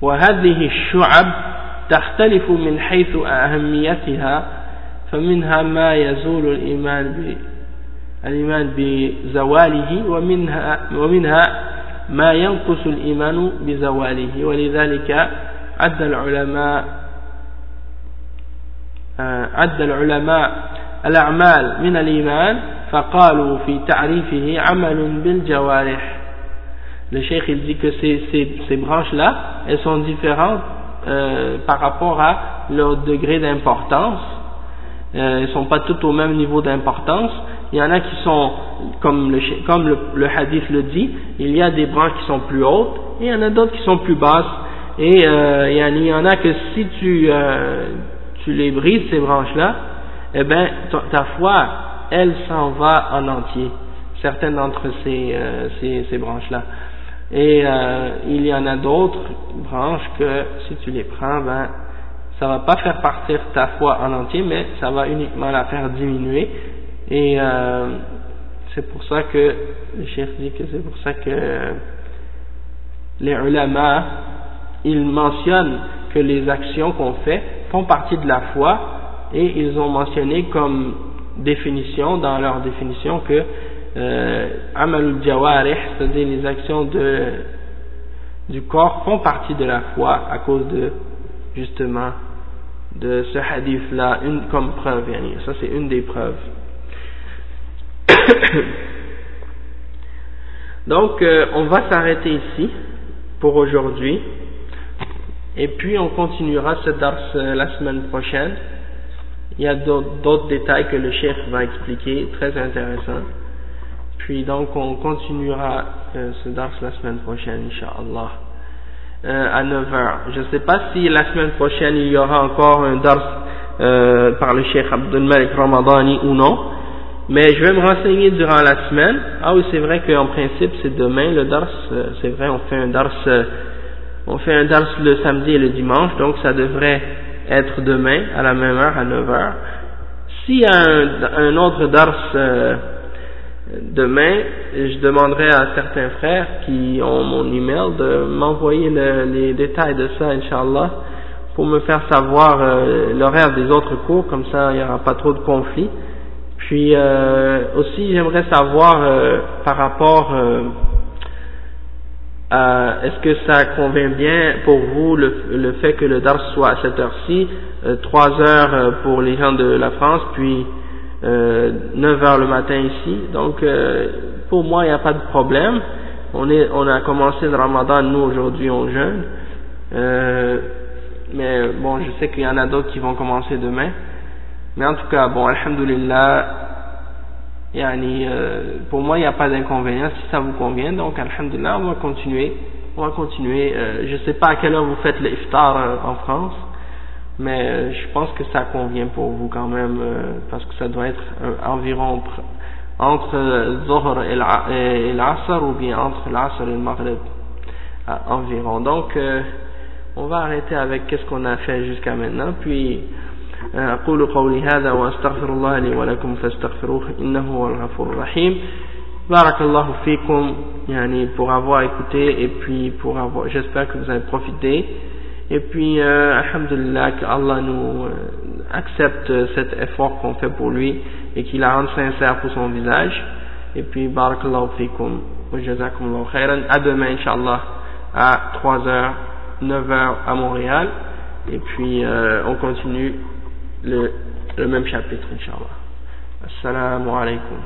وهذه الشعب تختلف من حيث أهميتها فمنها ما يزول الإيمان الإيمان بزواله ومنها, ومنها ما ينقص الإيمان بزواله ولذلك عد العلماء آه، عد العلماء الأعمال من الإيمان فقالوا في تعريفه عمل بالجوارح Le cheikh il dit que ces, ces, ces branches-là, elles sont différentes euh, par rapport à leur degré d'importance. Euh, elles ne sont pas toutes au même niveau d'importance. Il y en a qui sont, comme le, comme le, hadith le dit, il y a des branches qui sont plus hautes, et il y en a d'autres qui sont plus basses. Et euh, il, y en, a que si tu, euh, tu les brises, ces branches-là, eh bien, ta foi, elle s'en va en entier, certaines d'entre ces, euh, ces, ces branches-là. Et euh, il y en a d'autres branches que si tu les prends, ben, ça va pas faire partir ta foi en entier, mais ça va uniquement la faire diminuer. Et euh, c'est pour ça que le chef dit que c'est pour ça que les ulama, ils mentionnent que les actions qu'on fait font partie de la foi et ils ont mentionné comme définition, dans leur définition, que euh, amalul jawarih, c'est-à-dire les actions de, du corps font partie de la foi à cause de justement de ce hadith là une comme preuve ça c'est une des preuves donc euh, on va s'arrêter ici pour aujourd'hui. Et puis on continuera ce dars euh, la semaine prochaine. Il y a d'autres détails que le chef va expliquer très intéressants. Puis donc on continuera euh, ce dars la semaine prochaine Inch'Allah. À 9h. Je ne sais pas si la semaine prochaine il y aura encore un dars par le Cheikh Abdul Malik Ramadani ou non, mais je vais me renseigner durant la semaine. Ah oui, c'est vrai qu'en principe c'est demain le dars, euh, c'est vrai, on fait un dars, euh, on fait un dars le samedi et le dimanche, donc ça devrait être demain à la même heure, à 9h. S'il y a un, autre dars euh, demain, je demanderai à certains frères qui ont mon email de m'envoyer les détails de ça, Inch'Allah, pour me faire savoir l'horaire des autres cours, comme ça il n'y aura pas trop de conflits. Puis euh, aussi j'aimerais savoir euh, par rapport à est-ce que ça convient bien pour vous le, le fait que le Dars soit à cette heure-ci, trois heures pour les gens de la France, puis euh, 9 heures le matin ici. Donc, euh, pour moi, il n'y a pas de problème. On, est, on a commencé le ramadan, nous, aujourd'hui, on jeûne. Euh, mais bon, je sais qu'il y en a d'autres qui vont commencer demain. Mais en tout cas, bon, alhamdulillah, yani, euh, pour moi, il n'y a pas d'inconvénient si ça vous convient. Donc, alhamdulillah, on va continuer. On va continuer. Euh, je ne sais pas à quelle heure vous faites l'iftar euh, en France mais euh, je pense que ça convient pour vous quand même, euh, parce que ça doit être environ entre Zohr et l'Asr, ou bien entre l'Asr et le Maghrib, environ. Donc, euh, on va arrêter avec qu'est-ce qu'on a fait jusqu'à maintenant, puis أقول قولي هذا وأستغفر الله لي ولكم فاستغفروه إنه هو الغفور الرحيم بارك الله فيكم يعني pour avoir écouté et puis pour avoir j'espère que vous avez profité et puis, euh, Alhamdulillah, que Allah nous euh, accepte cet effort qu'on fait pour lui et qu'il la rende sincère pour son visage. Et puis, Barakallahu fikum wa jazakumullahu khairan. À demain, Inch'Allah, à 3h, 9h à Montréal. Et puis, euh, on continue le, même chapitre, Inch'Allah. Assalamu alaikum.